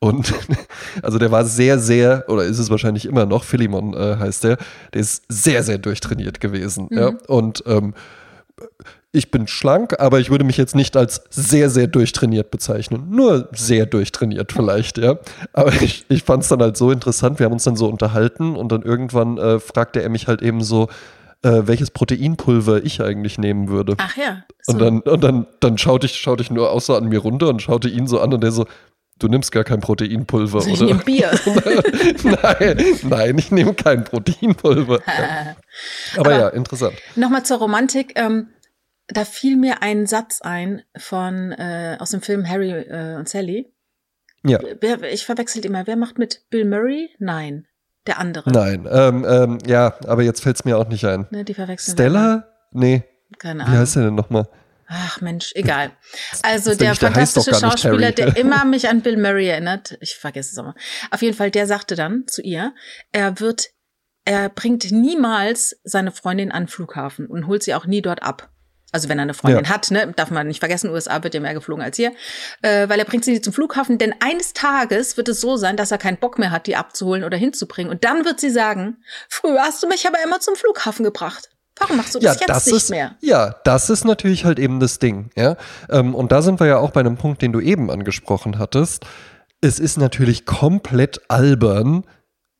Und [laughs] also der war sehr, sehr, oder ist es wahrscheinlich immer noch, Philemon äh, heißt der, der ist sehr, sehr durchtrainiert gewesen. Ja. Und ähm, ich bin schlank, aber ich würde mich jetzt nicht als sehr, sehr durchtrainiert bezeichnen. Nur sehr durchtrainiert vielleicht, ja. Aber [laughs] ich, ich fand es dann halt so interessant. Wir haben uns dann so unterhalten und dann irgendwann äh, fragte er mich halt eben so, äh, welches Proteinpulver ich eigentlich nehmen würde. Ach ja. So. Und dann, und dann, dann schaute ich, schaute ich nur so an mir runter und schaute ihn so an und der so, du nimmst gar kein Proteinpulver, ich oder? nehme Bier. [laughs] nein, nein, ich nehme kein Proteinpulver. [laughs] ja. Aber, Aber- ja, interessant. Nochmal zur Romantik. Ähm, da fiel mir ein Satz ein von äh, aus dem Film Harry äh, und Sally. Ja. Ich verwechselt immer. Wer macht mit Bill Murray? Nein, der andere. Nein, ähm, ähm, ja, aber jetzt fällt es mir auch nicht ein. Ne, die verwechseln. Stella? Nee, Keine wie Ahnung. heißt der denn nochmal? Ach Mensch, egal. [laughs] Also der der fantastische Schauspieler, der immer [laughs] mich an Bill Murray erinnert, ich vergesse es immer. Auf jeden Fall, der sagte dann zu ihr, er wird, er bringt niemals seine Freundin an den Flughafen und holt sie auch nie dort ab. Also wenn er eine Freundin Ja. hat, ne, darf man nicht vergessen, USA wird ja mehr geflogen als hier, äh, weil er bringt sie nicht zum Flughafen, denn eines Tages wird es so sein, dass er keinen Bock mehr hat, die abzuholen oder hinzubringen. Und dann wird sie sagen, früher hast du mich aber immer zum Flughafen gebracht. Warum machst du das jetzt nicht ist, mehr? Ja, das ist natürlich halt eben das Ding, ja. Ähm, und da sind wir ja auch bei einem Punkt, den du eben angesprochen hattest. Es ist natürlich komplett albern,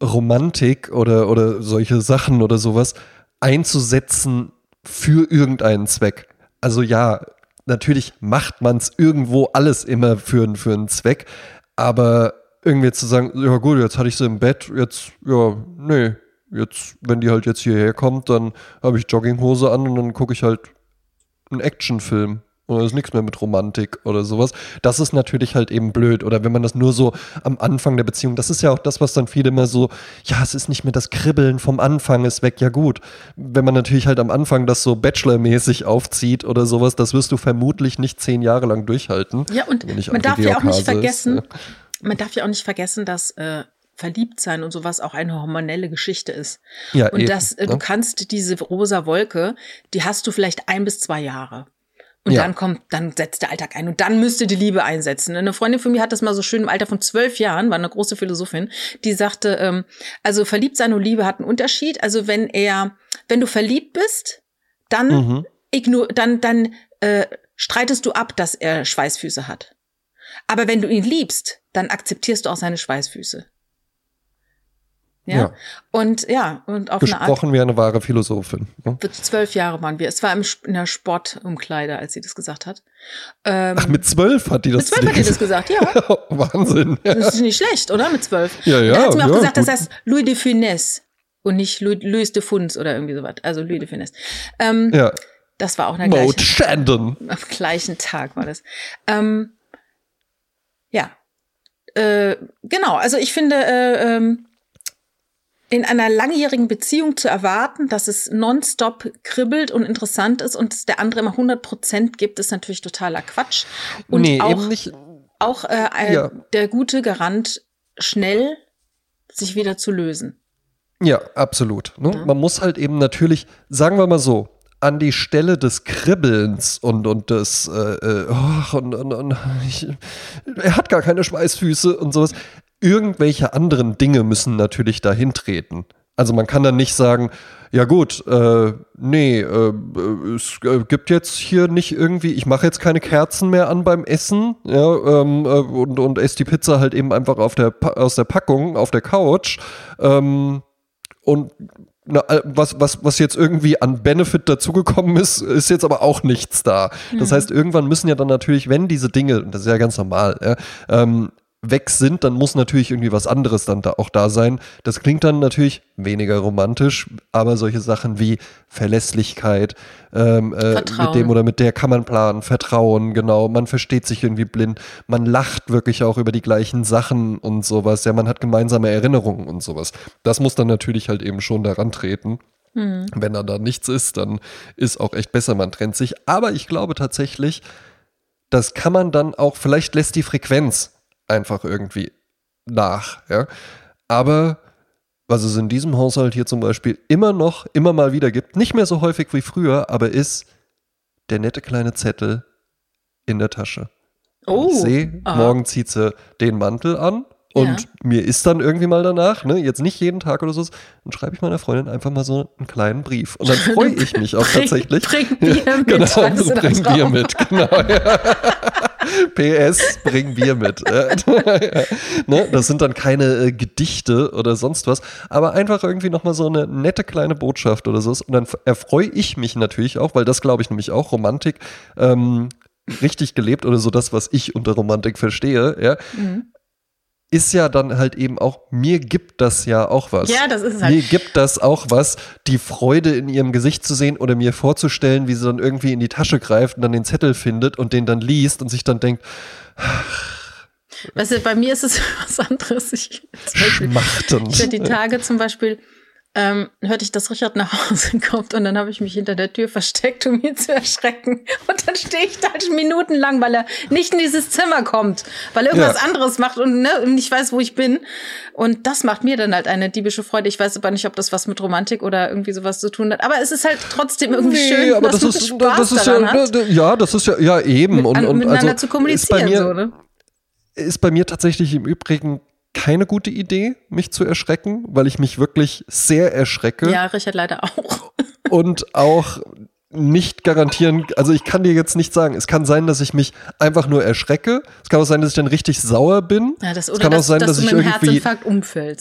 Romantik oder, oder solche Sachen oder sowas einzusetzen für irgendeinen Zweck. Also ja, natürlich macht man es irgendwo alles immer für, für einen Zweck, aber irgendwie zu sagen, ja gut, jetzt hatte ich sie im Bett, jetzt, ja, nee, jetzt, wenn die halt jetzt hierher kommt, dann habe ich Jogginghose an und dann gucke ich halt einen Actionfilm. Oder ist nichts mehr mit Romantik oder sowas. Das ist natürlich halt eben blöd. Oder wenn man das nur so am Anfang der Beziehung, das ist ja auch das, was dann viele immer so, ja, es ist nicht mehr das Kribbeln vom Anfang, ist weg, ja gut. Wenn man natürlich halt am Anfang das so Bachelor-mäßig aufzieht oder sowas, das wirst du vermutlich nicht zehn Jahre lang durchhalten. Ja, und man darf ja auch nicht ist, vergessen, ja. man darf ja auch nicht vergessen, dass äh, verliebt sein und sowas auch eine hormonelle Geschichte ist. Ja, Und eben, dass äh, ne? du kannst diese rosa Wolke, die hast du vielleicht ein bis zwei Jahre. Und Ja. dann kommt, dann setzt der Alltag ein und dann müsste die Liebe einsetzen. Eine Freundin von mir hat das mal so schön im Alter von zwölf Jahren, war eine große Philosophin, die sagte, ähm, also verliebt sein und Liebe hat einen Unterschied. Also wenn er, wenn du verliebt bist, dann Mhm. ignor, dann, dann äh, streitest du ab, dass er Schweißfüße hat. Aber wenn du ihn liebst, dann akzeptierst du auch seine Schweißfüße. Ja. Ja. Und ja, und auf eine Art. Gesprochen wie eine wahre Philosophin. Ne? Zwölf Jahre waren wir. Es war im, in der Sportumkleide, als sie das gesagt hat. Ähm, Ach, mit zwölf hat die das mit zwölf hat sie das [laughs] gesagt, ja. [laughs] Wahnsinn. Ja. Das ist nicht schlecht, oder? Mit zwölf. Ja, Und ja, dann hat sie mir auch ja, gesagt, das gut. heißt Louis de Funès und nicht Louis, Louis de Funès oder irgendwie sowas. Also Louis de Funès. Ähm, ja. Das war auch Maud gleichen, Shandon. am gleichen Tag war das. Ähm, ja. Äh, genau, also ich finde, äh, ähm, in einer langjährigen Beziehung zu erwarten, dass es nonstop kribbelt und interessant ist und es der andere immer 100 Prozent gibt, ist natürlich totaler Quatsch. Und nee, auch, eben nicht. auch äh, ein- Ja. der gute Garant, schnell sich wieder zu lösen. Ja, absolut. Ne? Ja. Man muss halt eben natürlich, sagen wir mal so, an die Stelle des Kribbelns und, und des, äh, äh, och, und, und, und ich, er hat gar keine Schweißfüße und sowas. Irgendwelche anderen Dinge müssen natürlich dahin treten. Also man kann dann nicht sagen, ja gut, äh, nee, äh, es äh, gibt jetzt hier nicht irgendwie, ich mache jetzt keine Kerzen mehr an beim Essen, ja, ähm, äh, und, und esse die Pizza halt eben einfach auf der, aus der Packung, auf der Couch. Ähm, und na, äh, was, was, was jetzt irgendwie an Benefit dazugekommen ist, ist jetzt aber auch nichts da. Das mhm. heißt, irgendwann müssen ja dann natürlich, wenn diese Dinge, das ist ja ganz normal, ja, ähm, weg sind, dann muss natürlich irgendwie was anderes dann da auch da sein. Das klingt dann natürlich weniger romantisch, aber solche Sachen wie Verlässlichkeit, ähm, äh, mit dem oder mit der kann man planen, Vertrauen, genau, man versteht sich irgendwie blind, man lacht wirklich auch über die gleichen Sachen und sowas, ja, man hat gemeinsame Erinnerungen und sowas. Das muss dann natürlich halt eben schon daran treten. Mhm. Wenn da da nichts ist, dann ist auch echt besser, man trennt sich. Aber ich glaube tatsächlich, das kann man dann auch, vielleicht lässt die Frequenz einfach irgendwie nach. Ja? Aber was es in diesem Haushalt hier zum Beispiel immer noch, immer mal wieder gibt, nicht mehr so häufig wie früher, aber ist der nette kleine Zettel in der Tasche. Oh. Ich sehe, morgen zieht sie den Mantel an und ja. mir ist dann irgendwie mal danach, ne, jetzt nicht jeden Tag oder so, dann schreibe ich meiner Freundin einfach mal so einen kleinen Brief. Und dann [laughs] freue ich mich auch tatsächlich. Bring Bier [laughs] mit. Genau, bring Bier mit, genau. Ja. [laughs] PS, bring Bier mit. [laughs] ne? Das sind dann keine äh, Gedichte oder sonst was, aber einfach irgendwie nochmal so eine nette kleine Botschaft oder so. Und dann erfreue ich mich natürlich auch, weil das glaube ich nämlich auch Romantik ähm, richtig gelebt oder so das, was ich unter Romantik verstehe, ja. Mhm ist ja dann halt eben auch, mir gibt das ja auch was. Ja, das ist halt. Mir gibt das auch was, die Freude in ihrem Gesicht zu sehen oder mir vorzustellen, wie sie dann irgendwie in die Tasche greift und dann den Zettel findet und den dann liest und sich dann denkt, Weißt du, bei mir ist es [laughs] was anderes. Ich, Schmachtend. Ich die Tage zum Beispiel ähm, hörte ich, dass Richard nach Hause [laughs] kommt und dann habe ich mich hinter der Tür versteckt, um ihn zu erschrecken. Und dann stehe ich da minutenlang, weil er nicht in dieses Zimmer kommt, weil er irgendwas ja. anderes macht und ne, nicht weiß, wo ich bin. Und das macht mir dann halt eine diebische Freude. Ich weiß aber nicht, ob das was mit Romantik oder irgendwie sowas zu tun hat. Aber es ist halt trotzdem irgendwie nee, schön, aber dass das ist, Spaß das ist ja, hat. ja, das ist ja, ja eben. Mit, und, und miteinander also, zu kommunizieren, mir, so, ne? Ist bei mir tatsächlich im Übrigen keine gute Idee, mich zu erschrecken, weil ich mich wirklich sehr erschrecke. Ja, Richard leider auch. Und auch nicht garantieren, also ich kann dir jetzt nicht sagen, es kann sein, dass ich mich einfach nur erschrecke. Es kann auch sein, dass ich dann richtig sauer bin. Ja, das, es kann dass, auch sein, dass, dass ich irgendwie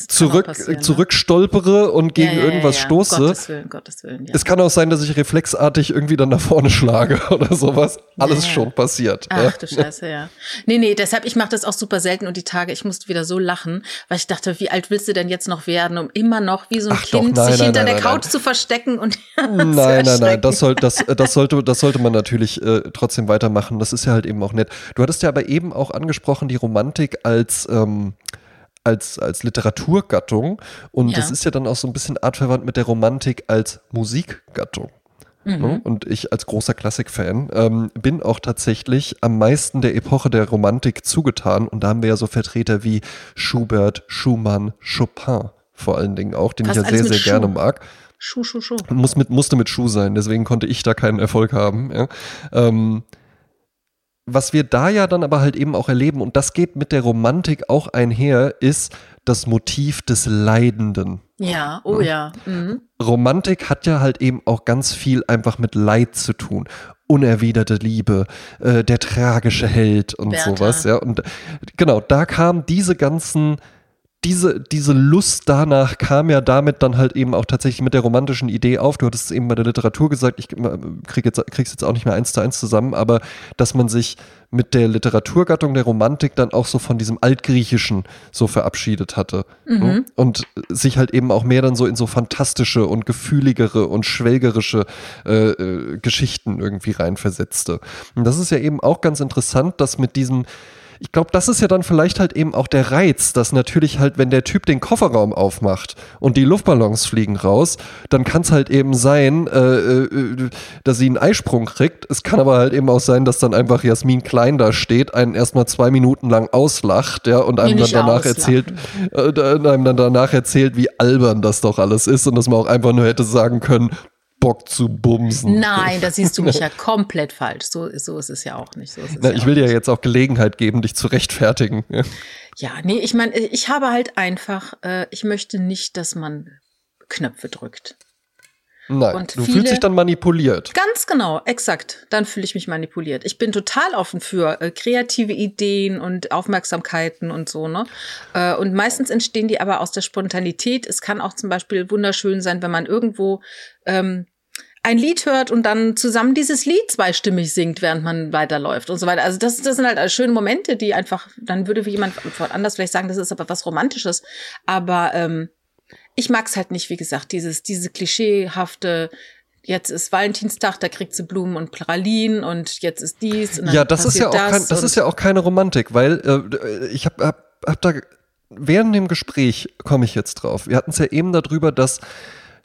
zurück, ne? zurückstolpere und gegen ja, ja, irgendwas stoße. Gottes Willen, Gottes Willen, Es kann auch sein, dass ich reflexartig irgendwie dann nach vorne schlage [laughs] oder sowas. Alles schon passiert. Ach du Scheiße, ja. Nee, nee, deshalb, ich mache das auch super selten und die Tage, ich musste wieder so lachen, weil ich dachte, wie alt willst du denn jetzt noch werden, um immer noch wie so ein Ach Kind doch, nein, sich nein, hinter nein, der Couch zu verstecken und [laughs] Nein, nein, nein, das soll, das, äh, das, sollte, das sollte man natürlich äh, trotzdem weitermachen. Das ist ja halt eben auch nett. Du hattest ja aber eben auch angesprochen, die Romantik als. Ähm, als, als Literaturgattung und ja. das ist ja dann auch so ein bisschen artverwandt mit der Romantik als Musikgattung. Mhm. Ne? Und ich als großer Klassikfan ähm, bin auch tatsächlich am meisten der Epoche der Romantik zugetan. Und da haben wir ja so Vertreter wie Schubert, Schumann, Chopin vor allen Dingen auch, den Was ich ja sehr, sehr Schuh? gerne mag. Schuh, Schuh, Schuh. Muss mit, musste mit Schuh sein, deswegen konnte ich da keinen Erfolg haben. Ja. Ähm, was wir da ja dann aber halt eben auch erleben, und das geht mit der Romantik auch einher, ist das Motiv des Leidenden. Ja, oh ja. Mhm. Romantik hat ja halt eben auch ganz viel einfach mit Leid zu tun. Unerwiderte Liebe, äh, der tragische Held und Bertha. sowas, ja. Und genau, da kamen diese ganzen diese, diese Lust danach kam ja damit dann halt eben auch tatsächlich mit der romantischen Idee auf. Du hattest es eben bei der Literatur gesagt, ich krieg jetzt, krieg's jetzt auch nicht mehr eins zu eins zusammen, aber dass man sich mit der Literaturgattung der Romantik dann auch so von diesem Altgriechischen so verabschiedet hatte. Mhm. Und sich halt eben auch mehr dann so in so fantastische und gefühligere und schwelgerische äh, äh, Geschichten irgendwie reinversetzte. Und das ist ja eben auch ganz interessant, dass mit diesem ich glaube, das ist ja dann vielleicht halt eben auch der Reiz, dass natürlich halt, wenn der Typ den Kofferraum aufmacht und die Luftballons fliegen raus, dann kann es halt eben sein, äh, äh, dass sie einen Eisprung kriegt. Es kann aber halt eben auch sein, dass dann einfach Jasmin Klein da steht, einen erstmal zwei Minuten lang auslacht, ja, und einem dann danach auslachen. erzählt, äh, einem dann danach erzählt, wie albern das doch alles ist und dass man auch einfach nur hätte sagen können, Bock zu bumsen. Nein, da siehst du mich ja [laughs] komplett falsch. So, so ist es ja auch nicht. So Na, ja ich will dir ja jetzt auch Gelegenheit geben, dich zu rechtfertigen. [laughs] Ja, nee, ich meine, ich habe halt einfach, äh, ich möchte nicht, dass man Knöpfe drückt. Nein, und du fühlst dich dann manipuliert. Ganz genau, exakt. Dann fühle ich mich manipuliert. Ich bin total offen für äh, kreative Ideen und Aufmerksamkeiten und so, ne? Äh, und meistens entstehen die aber aus der Spontanität. Es kann auch zum Beispiel wunderschön sein, wenn man irgendwo ähm, ein Lied hört und dann zusammen dieses Lied zweistimmig singt, während man weiterläuft und so weiter. Also das, das sind halt schöne Momente, die einfach, dann würde jemand anders vielleicht sagen, das ist aber was Romantisches. Aber ähm, ich mag's halt nicht, wie gesagt, dieses, diese klischeehafte, jetzt ist Valentinstag, da kriegt sie Blumen und Pralinen und jetzt ist dies. Und ja, das ist ja auch das kein, das ist ja auch keine Romantik, weil äh, ich habe hab, hab da während dem Gespräch komme ich jetzt drauf. Wir hatten es ja eben darüber, dass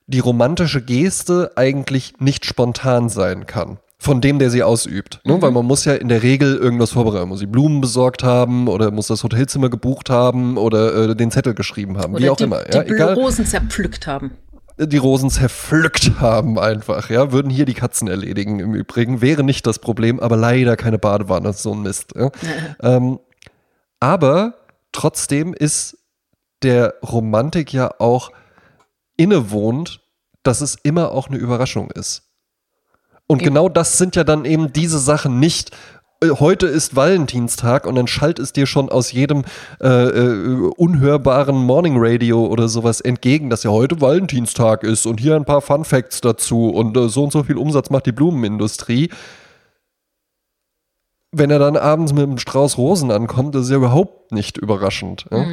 die romantische Geste eigentlich nicht spontan sein kann von dem, der sie ausübt. Ne? Mhm. Weil man muss ja in der Regel irgendwas vorbereiten. Man muss die Blumen besorgt haben oder muss das Hotelzimmer gebucht haben oder äh, den Zettel geschrieben haben. Oder wie auch die, immer. Die ja, egal. Rosen zerpflückt haben. Die Rosen zerpflückt haben einfach, ja. Würden hier die Katzen erledigen im Übrigen. Wäre nicht das Problem, aber leider keine Badewanne. So ein Mist. Ja? [laughs] ähm, aber trotzdem ist der Romantik ja auch innewohnt, dass es immer auch eine Überraschung ist. Und genau das sind ja dann eben diese Sachen nicht. Äh, heute ist Valentinstag und dann schallt es dir schon aus jedem äh, äh, unhörbaren Morning Radio oder sowas entgegen, dass ja heute Valentinstag ist und hier ein paar Fun Facts dazu und äh, so und so viel Umsatz macht die Blumenindustrie wenn er dann abends mit einem Strauß Rosen ankommt, das ist ja überhaupt nicht überraschend. Ja?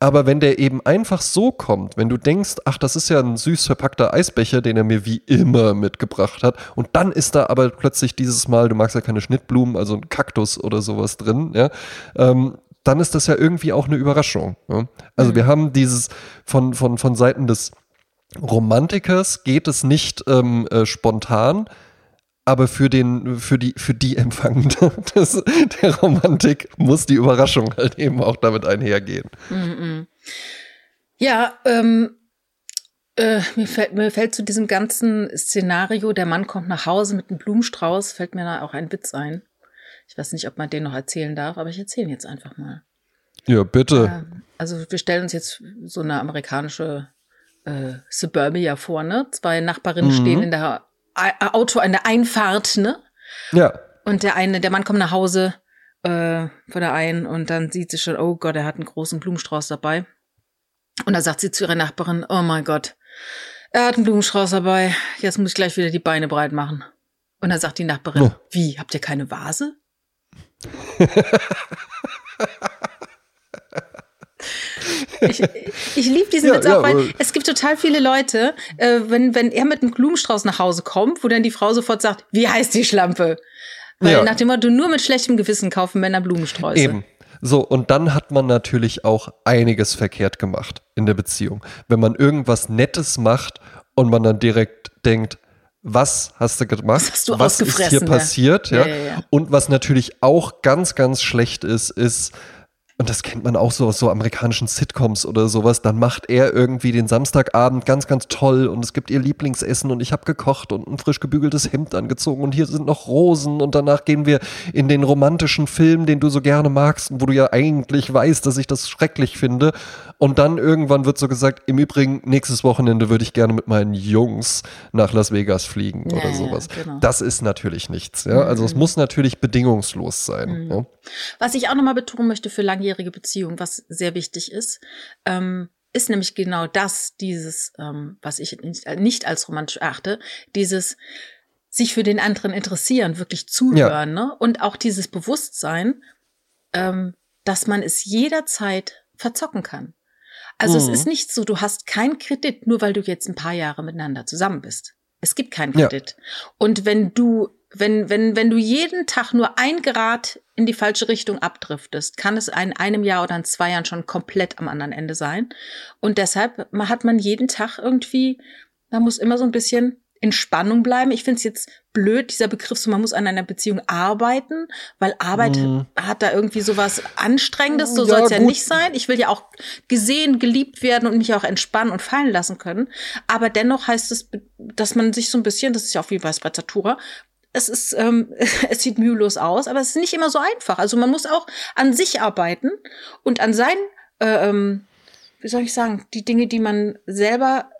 Aber wenn der eben einfach so kommt, wenn du denkst, ach, das ist ja ein süß verpackter Eisbecher, den er mir wie immer mitgebracht hat, und dann ist da aber plötzlich dieses Mal, du magst ja keine Schnittblumen, also ein Kaktus oder sowas drin, ja, ähm, dann ist das ja irgendwie auch eine Überraschung. Ja? Also mhm. wir haben dieses von, von, von Seiten des Romantikers geht es nicht ähm, äh, spontan, aber für den, für die, für die Empfangende [laughs] des, der Romantik muss die Überraschung halt eben auch damit einhergehen. -mm. Ja, ähm, äh, mir, fällt, mir fällt zu diesem ganzen Szenario, der Mann kommt nach Hause mit einem Blumenstrauß, fällt mir da auch ein Witz ein. Ich weiß nicht, ob man den noch erzählen darf, aber ich erzähle ihn jetzt einfach mal. Ja, bitte. Äh, also wir stellen uns jetzt so eine amerikanische äh, Suburbia vor, ne? Zwei Nachbarinnen mhm. stehen in der Auto an der Einfahrt, ne? Ja. Und der eine, der Mann kommt nach Hause äh, von der einen und dann sieht sie schon, oh Gott, er hat einen großen Blumenstrauß dabei. Und da sagt sie zu ihrer Nachbarin, oh mein Gott, er hat einen Blumenstrauß dabei, jetzt muss ich gleich wieder die Beine breit machen. Und dann sagt die Nachbarin, oh. wie, habt ihr keine Vase? [laughs] Ich, ich liebe diesen ja, Witz auch, weil es gibt total viele Leute, äh, wenn, wenn er mit einem Blumenstrauß nach Hause kommt, wo dann die Frau sofort sagt, wie heißt die Schlampe? Weil ja. nach dem Motto, nur mit schlechtem Gewissen kaufen Männer Blumensträuße. Eben. So, und dann hat man natürlich auch einiges verkehrt gemacht in der Beziehung. Wenn man irgendwas Nettes macht und man dann direkt denkt, was hast du gemacht? Was, hast du was ist hier passiert? Ja? Ja, ja, Und was natürlich auch ganz, ganz schlecht ist, ist, und das kennt man auch so aus so amerikanischen Sitcoms oder sowas, dann macht er irgendwie den Samstagabend ganz, ganz toll und es gibt ihr Lieblingsessen und ich habe gekocht und ein frisch gebügeltes Hemd angezogen und hier sind noch Rosen und danach gehen wir in den romantischen Film, den du so gerne magst, wo du ja eigentlich weißt, dass ich das schrecklich finde. Und dann irgendwann wird so gesagt, im Übrigen, nächstes Wochenende würde ich gerne mit meinen Jungs nach Las Vegas fliegen ja, oder sowas. Ja, genau. Das ist natürlich nichts. Ja? Also es mhm. muss natürlich bedingungslos sein. Mhm. Was ich auch nochmal betonen möchte für langjährige langjährige Beziehung, was sehr wichtig ist, ähm, ist nämlich genau das, dieses, ähm, was ich nicht als romantisch erachte, dieses sich für den anderen interessieren, wirklich zuhören, ne? Und auch dieses Bewusstsein, ähm, dass man es jederzeit verzocken kann. Also mhm. es ist nicht so, du hast keinen Kredit, nur weil du jetzt ein paar Jahre miteinander zusammen bist. Es gibt keinen Kredit. Ja. Und wenn du wenn, wenn, wenn du jeden Tag nur ein Grad in die falsche Richtung abdriftest, kann es in einem Jahr oder in zwei Jahren schon komplett am anderen Ende sein. Und deshalb hat man jeden Tag irgendwie, man muss immer so ein bisschen in Spannung bleiben. Ich finde es jetzt blöd, dieser Begriff, so man muss an einer Beziehung arbeiten, weil Arbeit mm. hat da irgendwie so was Anstrengendes, so ja, soll es ja nicht sein. Ich will ja auch gesehen, geliebt werden und mich auch entspannen und fallen lassen können. Aber dennoch heißt es, dass man sich so ein bisschen, das ist ja auch wie bei Sprezzatura, es ist, ähm, [laughs] es sieht mühelos aus, aber es ist nicht immer so einfach. Also man muss auch an sich arbeiten und an seinen, äh, ähm, wie soll ich sagen, die Dinge, die man selber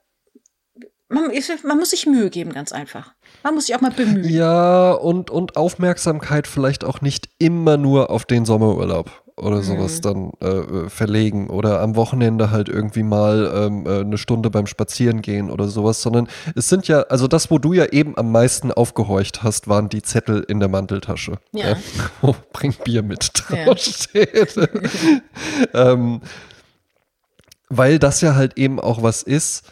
man, man muss sich Mühe geben, ganz einfach. Man muss sich auch mal bemühen. Ja, und, und Aufmerksamkeit vielleicht auch nicht immer nur auf den Sommerurlaub oder sowas mhm. dann äh, verlegen oder am Wochenende halt irgendwie mal ähm, äh, eine Stunde beim Spazierengehen oder sowas, sondern es sind ja, also das, wo du ja eben am meisten aufgehorcht hast, waren die Zettel in der Manteltasche. Ja. ja. [laughs] Oh, bring Bier mit draufsteht. Ja. [laughs] [laughs] ähm, weil das ja halt eben auch was ist,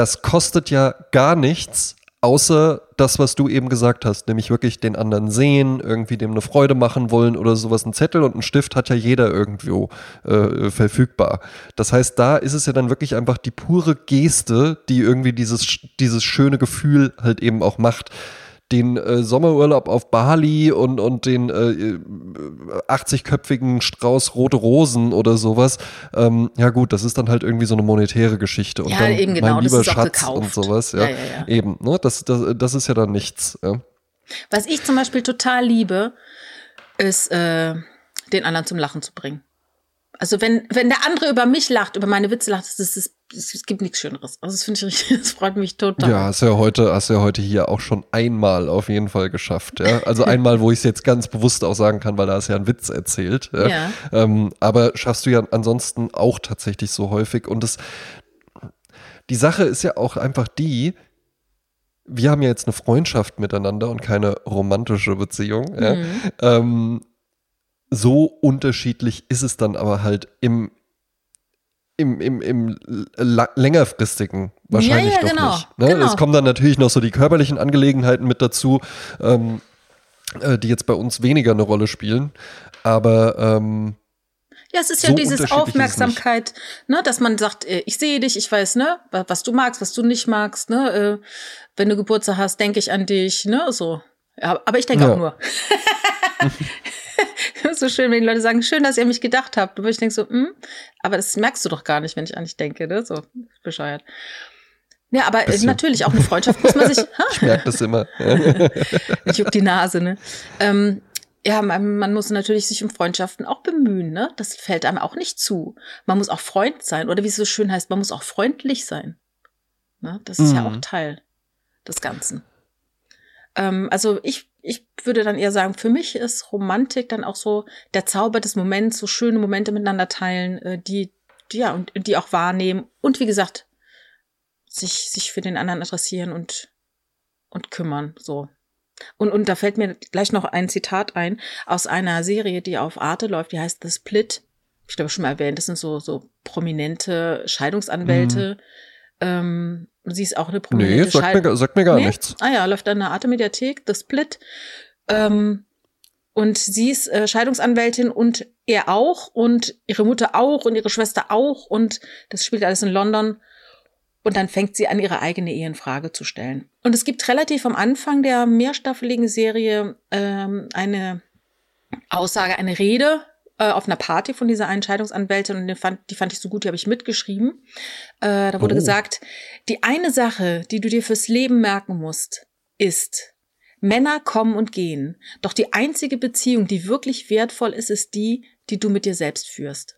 das kostet ja gar nichts, außer das, was du eben gesagt hast, nämlich wirklich den anderen sehen, irgendwie dem eine Freude machen wollen oder sowas. Ein Zettel und ein Stift hat ja jeder irgendwo äh, verfügbar. Das heißt, da ist es ja dann wirklich einfach die pure Geste, die irgendwie dieses, dieses schöne Gefühl halt eben auch macht den äh, Sommerurlaub auf Bali und, und den äh, 80-köpfigen Strauß rote Rosen oder sowas. Ähm, ja gut, das ist dann halt irgendwie so eine monetäre Geschichte. Und ja, dann eben genau, mein lieber Schatz und sowas. Ja, ja, ja, ja. Eben, ne? das, das, das ist ja dann nichts. Ja. Was ich zum Beispiel total liebe, ist, äh, den anderen zum Lachen zu bringen. Also wenn, wenn der andere über mich lacht, über meine Witze lacht, das ist, es gibt nichts Schöneres. Also das finde ich richtig, [laughs] das freut mich total. Ja, hast du ja heute, hast du ja heute hier auch schon einmal auf jeden Fall geschafft. Ja? Also [laughs] einmal, wo ich es jetzt ganz bewusst auch sagen kann, weil da hast ja einen Witz erzählt. Ja? ja. Ähm, aber schaffst du ja ansonsten auch tatsächlich so häufig. Und das, die Sache ist ja auch einfach die, wir haben ja jetzt eine Freundschaft miteinander und keine romantische Beziehung. Ja? Mhm. Ähm, so unterschiedlich ist es dann aber halt im, im, im, im längerfristigen wahrscheinlich ja, ja, doch genau, nicht. Ne? Genau. Es kommen dann natürlich noch so die körperlichen Angelegenheiten mit dazu, ähm, äh, die jetzt bei uns weniger eine Rolle spielen. Aber ähm, ja, es ist ja so dieses Aufmerksamkeit, ne, dass man sagt, äh, ich sehe dich, ich weiß, ne, was du magst, was du nicht magst, ne, äh, wenn du Geburtstag hast, denke ich an dich, ne, so. Ja, aber ich denke ja. auch nur. [laughs] [laughs] so schön, wenn die Leute sagen, schön, dass ihr mich gedacht habt. Und ich denke so, hm, aber das merkst du doch gar nicht, wenn ich an dich denke, ne? So bescheuert. Ja, aber Bisschen. natürlich auch eine Freundschaft muss man sich. [laughs] Ha? Ich merke das immer. ich juck die Nase, ne? Ähm, ja, man, man, muss natürlich sich um Freundschaften auch bemühen, ne? Das fällt einem auch nicht zu. Man muss auch Freund sein. Oder wie es so schön heißt, man muss auch freundlich sein. Ne? Das ist mhm. ja auch Teil des Ganzen. Ähm, also ich ich würde dann eher sagen, für mich ist Romantik dann auch so der Zauber des Moments, so schöne Momente miteinander teilen, äh, die, die ja, und die auch wahrnehmen und wie gesagt, sich, sich für den anderen interessieren und, und kümmern, so. Und, und da fällt mir gleich noch ein Zitat ein aus einer Serie, die auf Arte läuft, die heißt The Split. Ich glaube schon mal erwähnt, das sind so, so prominente Scheidungsanwälte, mhm. Ähm, Sie ist auch eine prominente Nee, sagt, mir, sagt mir gar nee? nichts. Ah ja, läuft an der Arte Mediathek, The Split. Ähm, und sie ist äh, Scheidungsanwältin und er auch und ihre Mutter auch und ihre Schwester auch und das spielt alles in London. Und dann fängt sie an, ihre eigene Ehe in Frage zu stellen. Und es gibt relativ am Anfang der mehrstaffeligen Serie ähm, eine Aussage, eine Rede äh, auf einer Party von dieser Entscheidungsanwältin und die fand, die fand ich so gut, die habe ich mitgeschrieben. Äh, da wurde oh. gesagt, die eine Sache, die du dir fürs Leben merken musst, ist, Männer kommen und gehen. Doch die einzige Beziehung, die wirklich wertvoll ist, ist die, die du mit dir selbst führst.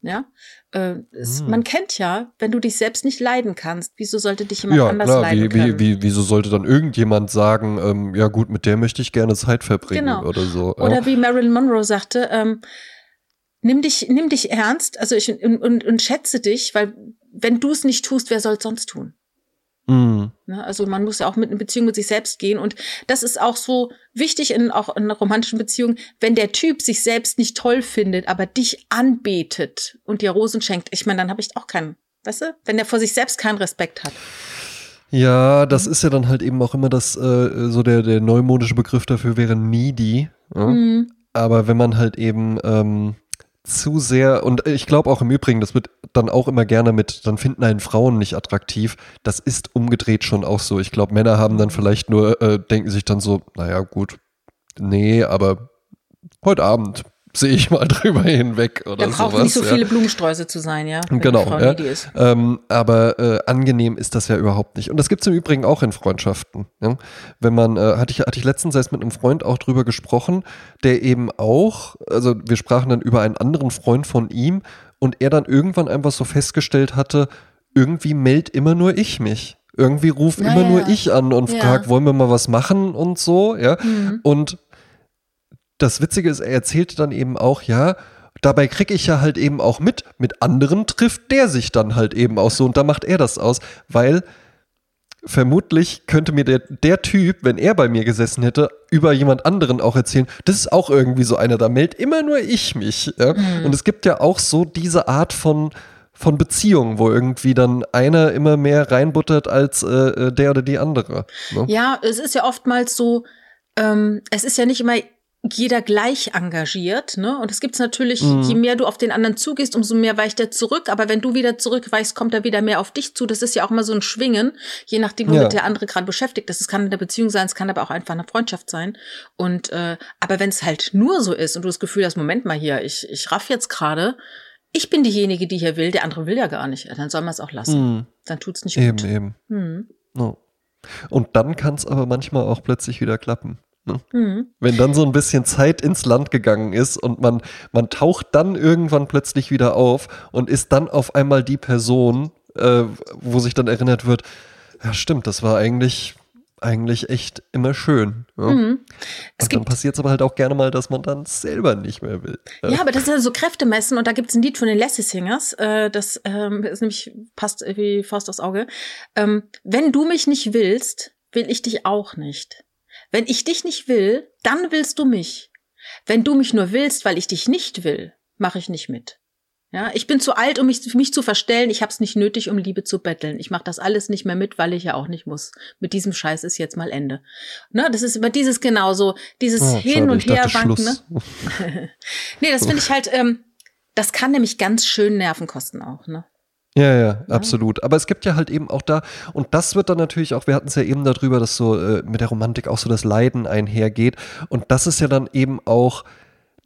Ja, äh, es, hm. man kennt ja, wenn du dich selbst nicht leiden kannst, wieso sollte dich jemand ja, anders klar, leiden wie, können? Wie, wie, wieso sollte dann irgendjemand sagen, ähm, ja gut, mit der möchte ich gerne Zeit verbringen genau. oder so? Ja. Oder wie Marilyn Monroe sagte, ähm, nimm dich, nimm dich ernst, also ich und, und, und schätze dich, weil wenn du es nicht tust, wer soll es sonst tun? Mhm. Ne, also man muss ja auch mit einer Beziehung mit sich selbst gehen. Und das ist auch so wichtig in auch in einer romantischen Beziehung, wenn der Typ sich selbst nicht toll findet, aber dich anbetet und dir Rosen schenkt. Ich meine, dann habe ich auch keinen, weißt du, wenn der vor sich selbst keinen Respekt hat. Ja, das mhm. ist ja dann halt eben auch immer das, äh, so der, der neumodische Begriff dafür wäre needy. Ja? Mhm. Aber wenn man halt eben ähm, zu sehr, und ich glaube auch im Übrigen, das wird dann auch immer gerne mit, dann finden einen Frauen nicht attraktiv. Das ist umgedreht schon auch so. Ich glaube, Männer haben dann vielleicht nur, äh, denken sich dann so, naja, gut, nee, aber heute Abend sehe ich mal [laughs] drüber hinweg oder Da braucht sowas, nicht so ja. viele Blumensträuße zu sein, ja. Genau. Ja. Ähm, aber äh, angenehm ist das ja überhaupt nicht. Und das gibt es im Übrigen auch in Freundschaften. Ja? Wenn man, äh, hatte ich, hatte ich letztens erst mit einem Freund auch drüber gesprochen, der eben auch, also wir sprachen dann über einen anderen Freund von ihm und er dann irgendwann einfach so festgestellt hatte, irgendwie meldet immer nur ich mich. Irgendwie ruft Ja, immer nur ich an und Ja. fragt, wollen wir mal was machen und so, ja. Mhm. Und das Witzige ist, er erzählte dann eben auch, ja, dabei kriege ich ja halt eben auch mit, mit anderen trifft der sich dann halt eben auch so und da macht er das aus, weil vermutlich könnte mir der, der Typ, wenn er bei mir gesessen hätte, über jemand anderen auch erzählen, das ist auch irgendwie so einer, da meldet immer nur ich mich. Ja? Und es gibt ja auch so diese Art von von Beziehungen, wo irgendwie dann einer immer mehr reinbuttert als äh, äh, der oder die andere. Ne? Ja, es ist ja oftmals so, ähm, es ist ja nicht immer jeder gleich engagiert, ne? Und es gibt's natürlich, Mhm. je mehr du auf den anderen zugehst, umso mehr weicht er zurück. Aber wenn du wieder zurückweichst, kommt er wieder mehr auf dich zu. Das ist ja auch mal so ein Schwingen, je nachdem, womit Ja. der andere gerade beschäftigt ist. Es kann eine Beziehung sein, es kann aber auch einfach eine Freundschaft sein. Und äh, aber wenn es halt nur so ist und du das Gefühl hast, Moment mal hier, ich, ich raff jetzt gerade, ich bin diejenige, die hier will, der andere will ja gar nicht, dann soll man es auch lassen. Mhm. Dann tut's nicht Eben, gut. eben. Hm. No. Und dann kann es aber manchmal auch plötzlich wieder klappen. Ne? Hm. Wenn dann so ein bisschen Zeit ins Land gegangen ist und man, man taucht dann irgendwann plötzlich wieder auf und ist dann auf einmal die Person, äh, wo sich dann erinnert wird, ja stimmt, das war eigentlich, eigentlich echt immer schön. Ja? Mhm. Es Und dann gibt passiert es aber halt auch gerne mal, dass man dann selber nicht mehr will. Ja, aber das ist ja so Kräftemessen und da gibt's ein Lied von den Lassie Singers, äh, das ähm, ist nämlich passt wie Faust aufs Auge. Ähm, wenn du mich nicht willst, will ich dich auch nicht. Wenn ich dich nicht will, dann willst du mich. Wenn du mich nur willst, weil ich dich nicht will, mache ich nicht mit. Ja, ich bin zu alt, um mich, mich zu verstellen. Ich habe es nicht nötig, um Liebe zu betteln. Ich mache das alles nicht mehr mit, weil ich ja auch nicht muss. Mit diesem Scheiß ist jetzt mal Ende. Ne, das ist immer dieses genauso, dieses Oh, Hin und ich dachte Her wanken. Ne? [laughs] Nee, das finde ich halt, ähm, das kann nämlich ganz schön Nerven kosten auch, ne? Ja, ja, absolut. Aber es gibt ja halt eben auch da, und das wird dann natürlich auch, wir hatten es ja eben darüber, dass so äh, mit der Romantik auch so das Leiden einhergeht. Und das ist ja dann eben auch,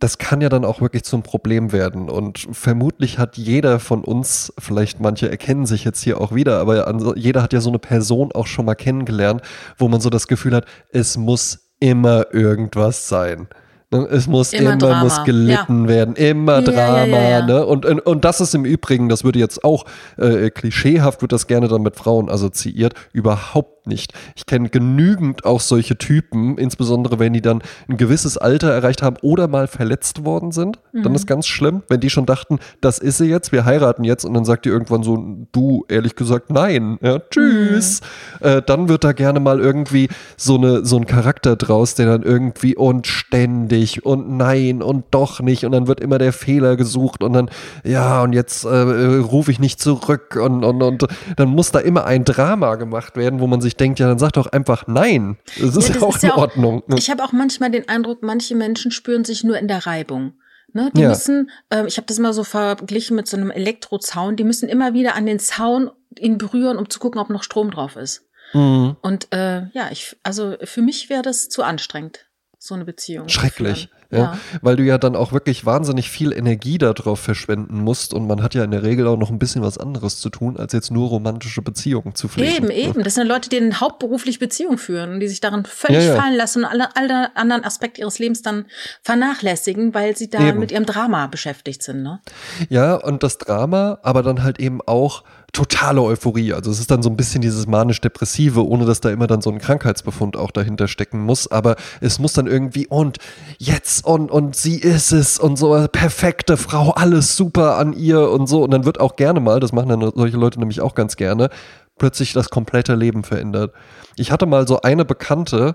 das kann ja dann auch wirklich zum Problem werden. Und vermutlich hat jeder von uns, vielleicht manche erkennen sich jetzt hier auch wieder, aber jeder hat ja so eine Person auch schon mal kennengelernt, wo man so das Gefühl hat, es muss immer irgendwas sein. Ne? Es muss Immer immer, muss gelitten werden, immer Ja, ja, Drama, ja, ja. ne? Und, und, und das ist im Übrigen, das würde jetzt auch äh, klischeehaft, wird das gerne dann mit Frauen assoziiert, überhaupt nicht. Ich kenne genügend auch solche Typen, insbesondere wenn die dann ein gewisses Alter erreicht haben oder mal verletzt worden sind. Dann Mhm. ist ganz schlimm, wenn die schon dachten, das ist sie jetzt, wir heiraten jetzt und dann sagt die irgendwann so, du, ehrlich gesagt, nein, ja, tschüss. Mhm. Äh, dann wird da gerne mal irgendwie so, eine, so ein Charakter draus, der dann irgendwie und ständig und nein und doch nicht und dann wird immer der Fehler gesucht und dann, ja, und jetzt äh, rufe ich nicht zurück und, und, und dann muss da immer ein Drama gemacht werden, wo man sich denkt, ja, dann sag doch einfach nein. Das ist Ja, ja, das auch ist in ja auch- Ordnung. ne? Ich habe auch manchmal den Eindruck, manche Menschen spüren sich nur in der Reibung. Ne, die Ja. müssen, ähm, ich habe das mal so verglichen mit so einem Elektrozaun, die müssen immer wieder an den Zaun ihn berühren, um zu gucken, ob noch Strom drauf ist. Mhm. Und äh, ja, ich, also für mich wäre das zu anstrengend, so eine Beziehung. Schrecklich. Führen. Ja, weil du ja dann auch wirklich wahnsinnig viel Energie darauf verschwenden musst und man hat ja in der Regel auch noch ein bisschen was anderes zu tun, als jetzt nur romantische Beziehungen zu pflegen. Eben, ne? eben. Das sind Leute, die hauptberuflich Beziehung führen und die sich darin völlig Ja, ja. fallen lassen und alle, alle anderen Aspekte ihres Lebens dann vernachlässigen, weil sie da Eben. mit ihrem Drama beschäftigt sind. Ne? Ja, und das Drama, aber dann halt eben auch totale Euphorie. Also es ist dann so ein bisschen dieses manisch-depressive, ohne dass da immer dann so ein Krankheitsbefund auch dahinter stecken muss. Aber es muss dann irgendwie und jetzt und, und sie ist es und so perfekte Frau, alles super an ihr und so. Und dann wird auch gerne mal, das machen dann solche Leute nämlich auch ganz gerne, plötzlich das komplette Leben verändert. Ich hatte mal so eine Bekannte,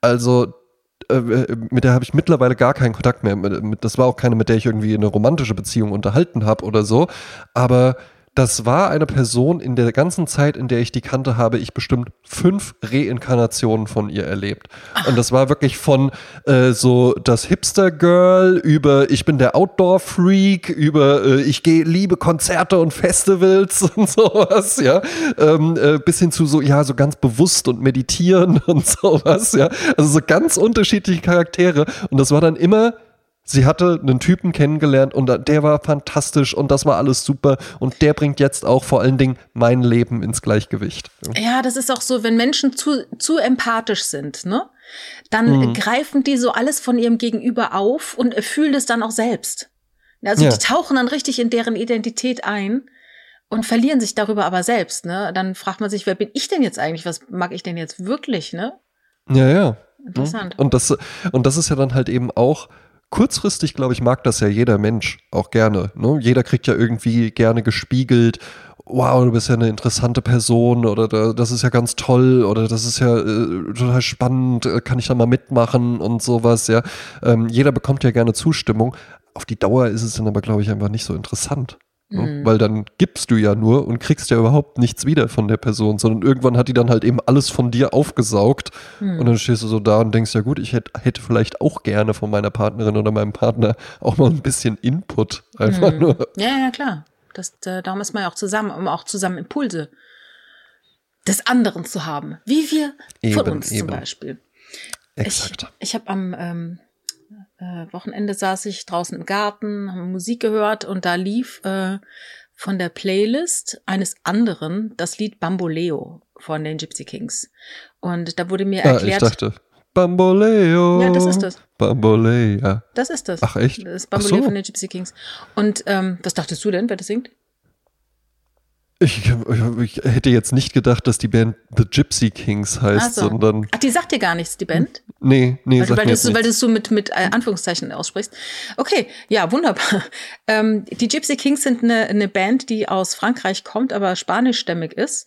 also äh, mit der habe ich mittlerweile gar keinen Kontakt mehr. Das war auch keine, mit der ich irgendwie eine romantische Beziehung unterhalten habe oder so. Aber das war eine Person in der ganzen Zeit, in der ich die kannte, habe ich bestimmt fünf Reinkarnationen von ihr erlebt. Und das war wirklich von äh, so das Hipster-Girl über ich bin der Outdoor-Freak, über äh, ich gehe liebe Konzerte und Festivals [laughs] und sowas, ja, ähm, äh, bis hin zu so, ja, so ganz bewusst und meditieren [laughs] und sowas, ja. Also so ganz unterschiedliche Charaktere. Und das war dann immer Sie hatte einen Typen kennengelernt und der war fantastisch und das war alles super und der bringt jetzt auch vor allen Dingen mein Leben ins Gleichgewicht. Ja, das ist auch so, wenn Menschen zu, zu empathisch sind, ne? Dann Mhm. greifen die so alles von ihrem Gegenüber auf und fühlen es dann auch selbst. Also Ja. die tauchen dann richtig in deren Identität ein. und verlieren sich darüber aber selbst, ne? Dann fragt man sich, wer bin ich denn jetzt eigentlich? Was mag ich denn jetzt wirklich, ne? Ja, ja. Interessant. Und das, und das ist ja dann halt eben auch, kurzfristig, glaube ich, mag das ja jeder Mensch auch gerne. Ne? Jeder kriegt ja irgendwie gerne gespiegelt, wow, du bist ja eine interessante Person oder das ist ja ganz toll oder das ist ja äh, total spannend, äh, kann ich da mal mitmachen und sowas, ja. Ähm, jeder bekommt ja gerne Zustimmung. Auf die Dauer ist es dann aber, glaube ich, einfach nicht so interessant. Ne? Mhm. Weil dann gibst du ja nur und kriegst ja überhaupt nichts wieder von der Person, sondern irgendwann hat die dann halt eben alles von dir aufgesaugt Mhm. und dann stehst du so da und denkst, ja gut, ich hätte, hätte vielleicht auch gerne von meiner Partnerin oder meinem Partner auch mal ein bisschen Input. Einfach Mhm. nur. Ja, ja, klar. Das, darum ist man ja auch zusammen, um auch zusammen Impulse des anderen zu haben. Wie wir von Eben, uns zum eben. Beispiel. Exakt. Ich, ich habe am ähm, äh, Wochenende saß ich draußen im Garten, habe Musik gehört und da lief äh, von der Playlist eines anderen das Lied Bamboleo von den Gypsy Kings. Und da wurde mir Ah, ich erklärt, dachte, Bamboleo. Ja, das ist das. Bamboleo. das ist das. Ach echt? Das ist Bamboleo so. von den Gypsy Kings. Und ähm, was dachtest du denn, wer das singt? Ich, ich hätte jetzt nicht gedacht, dass die Band The Gypsy Kings heißt, so. sondern. Ach, die sagt dir gar nichts, die Band? Nee, nee, Weil, du- sag weil, mir du weil du es so mit, mit äh, Anführungszeichen aussprichst. Okay, ja, wunderbar. [laughs] Ähm, die Gypsy Kings sind eine, eine Band, die aus Frankreich kommt, aber spanischstämmig ist.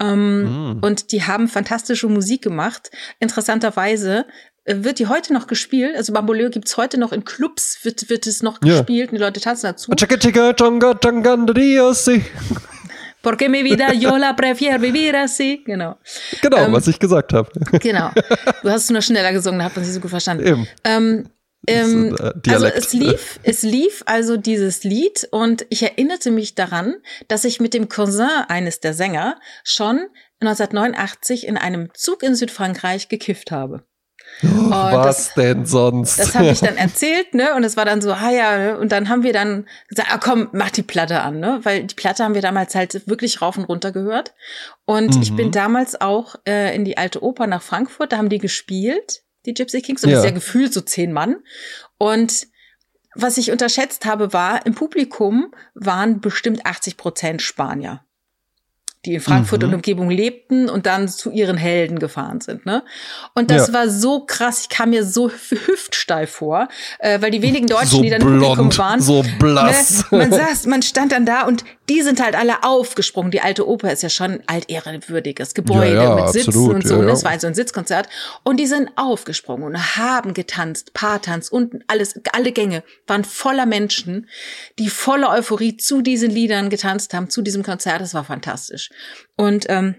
Ähm, Mm. Und die haben fantastische Musik gemacht. Interessanterweise äh, wird die heute noch gespielt. Also Bamboleo gibt's heute noch in Clubs, wird, wird es noch Ja. gespielt und die Leute tanzen dazu. Porque mi vida yo la prefiero vivir así. Genau. Genau, Ähm, was ich gesagt habe. Genau. Du hast es nur schneller gesungen, da hat man sie so gut verstanden. Eben. Ähm, ähm, äh, also es lief, es lief also dieses Lied und ich erinnerte mich daran, dass ich mit dem Cousin eines der Sänger schon 1989 in einem Zug in Südfrankreich gekifft habe. Und was denn sonst? Das habe ich dann [laughs] erzählt, ne? Und es war dann so, ah ja, und dann haben wir dann gesagt, ah komm, mach die Platte an, ne? Weil die Platte haben wir damals halt wirklich rauf und runter gehört. Und ich Mhm. bin damals auch äh, in die alte Oper nach Frankfurt, da haben die gespielt, die Gypsy Kings, und Ja. das ist ja gefühlt so zehn Mann. Und was ich unterschätzt habe, war, im Publikum waren bestimmt 80 Prozent Spanier die in Frankfurt Mhm. und Umgebung lebten und dann zu ihren Helden gefahren sind. Ne? Und das Ja. war so krass, ich kam mir so hüftsteif vor, äh, weil die wenigen Deutschen, so die dann im Publikum blond, waren, so blass. Ne, man saß, man stand dann da und die sind halt alle aufgesprungen. Die alte Oper ist ja schon ein altehrenwürdiges Gebäude Ja, ja, mit Sitzen absolut, und so. ja, ne? ja. Es war so ein Sitzkonzert. Und die sind aufgesprungen und haben getanzt, Paartanz, unten alles, alle Gänge waren voller Menschen, die voller Euphorie zu diesen Liedern getanzt haben, zu diesem Konzert. Das war fantastisch. Und ähm,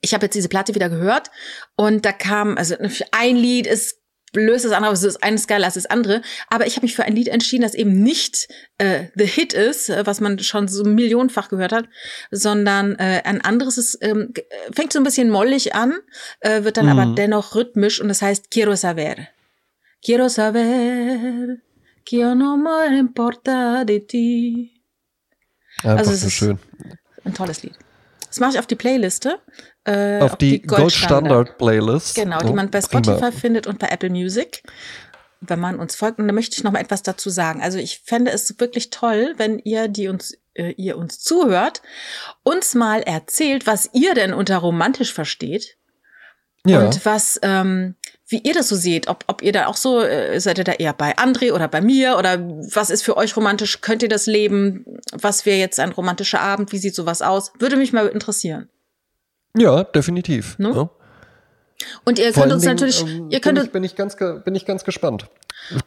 ich habe jetzt diese Platte wieder gehört und da kam, also ein Lied ist löst das andere, es ist eines geiler als das andere. Aber ich habe mich für ein Lied entschieden, das eben nicht äh, The Hit ist, äh, was man schon so millionenfach gehört hat, sondern äh, ein anderes ist, ähm, g- fängt so ein bisschen mollig an, äh, wird dann Mhm. aber dennoch rhythmisch und das heißt Quiero saber. Quiero saber que no me importa de ti. Einfach also es so ist- schön. Ein tolles Lied. Das mache ich auf die Playliste. Äh, Auf die Goldstandard-Playlist. Genau, die Oh, man bei prima. Spotify findet und bei Apple Music. Wenn man uns folgt, und da möchte ich noch mal etwas dazu sagen. Also ich fände es wirklich toll, wenn ihr, die uns, äh, ihr uns zuhört, uns mal erzählt, was ihr denn unter romantisch versteht Ja. und was, ähm, wie ihr das so seht. Ob, ob ihr da auch so, äh, seid ihr da eher bei André oder bei mir oder was ist für euch romantisch? Könnt ihr das leben? Was wäre jetzt ein romantischer Abend? Wie sieht sowas aus? Würde mich mal interessieren. Ja, definitiv. Ne? Ja. Und ihr könnt uns Dingen, natürlich, ähm, ihr könnt bin, ich, bin, ich ganz, bin ich ganz gespannt.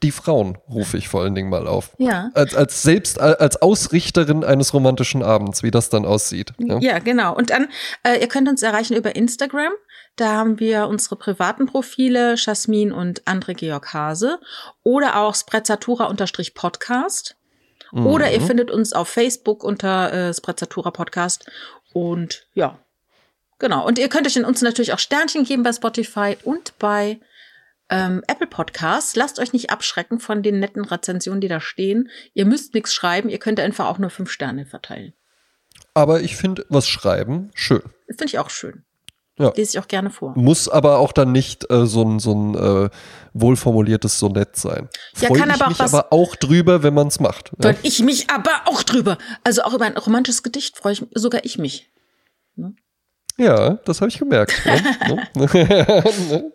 Die Frauen rufe ich vor allen Dingen mal auf. ja. Als, als selbst als Ausrichterin eines romantischen Abends, wie das dann aussieht. Ja. Ja, genau. Und dann, äh, ihr könnt uns erreichen über Instagram. Da haben wir unsere privaten Profile, Jasmin und André Georg Hase. Oder auch Sprezzatura-Podcast. Oder ihr Mhm. findet uns auf Facebook unter äh, Sprezzatura Podcast. Und ja, genau. Und ihr könnt euch in uns natürlich auch Sternchen geben bei Spotify und bei ähm, Apple Podcasts. Lasst euch nicht abschrecken von den netten Rezensionen, die da stehen. Ihr müsst nichts schreiben, ihr könnt einfach auch nur fünf Sterne verteilen. Aber ich finde, was schreiben, schön. Das finde ich auch schön. Ja. Lese ich auch gerne vor. Muss aber auch dann nicht äh, so ein, so ein äh, wohlformuliertes Sonett sein. Ja, Freu kann aber ich mich aber auch drüber, wenn man es macht. Freue ja. ich mich aber auch drüber. Also auch über ein romantisches Gedicht freue ich sogar ich mich. Ja, das habe ich gemerkt. [laughs] Ne? [laughs]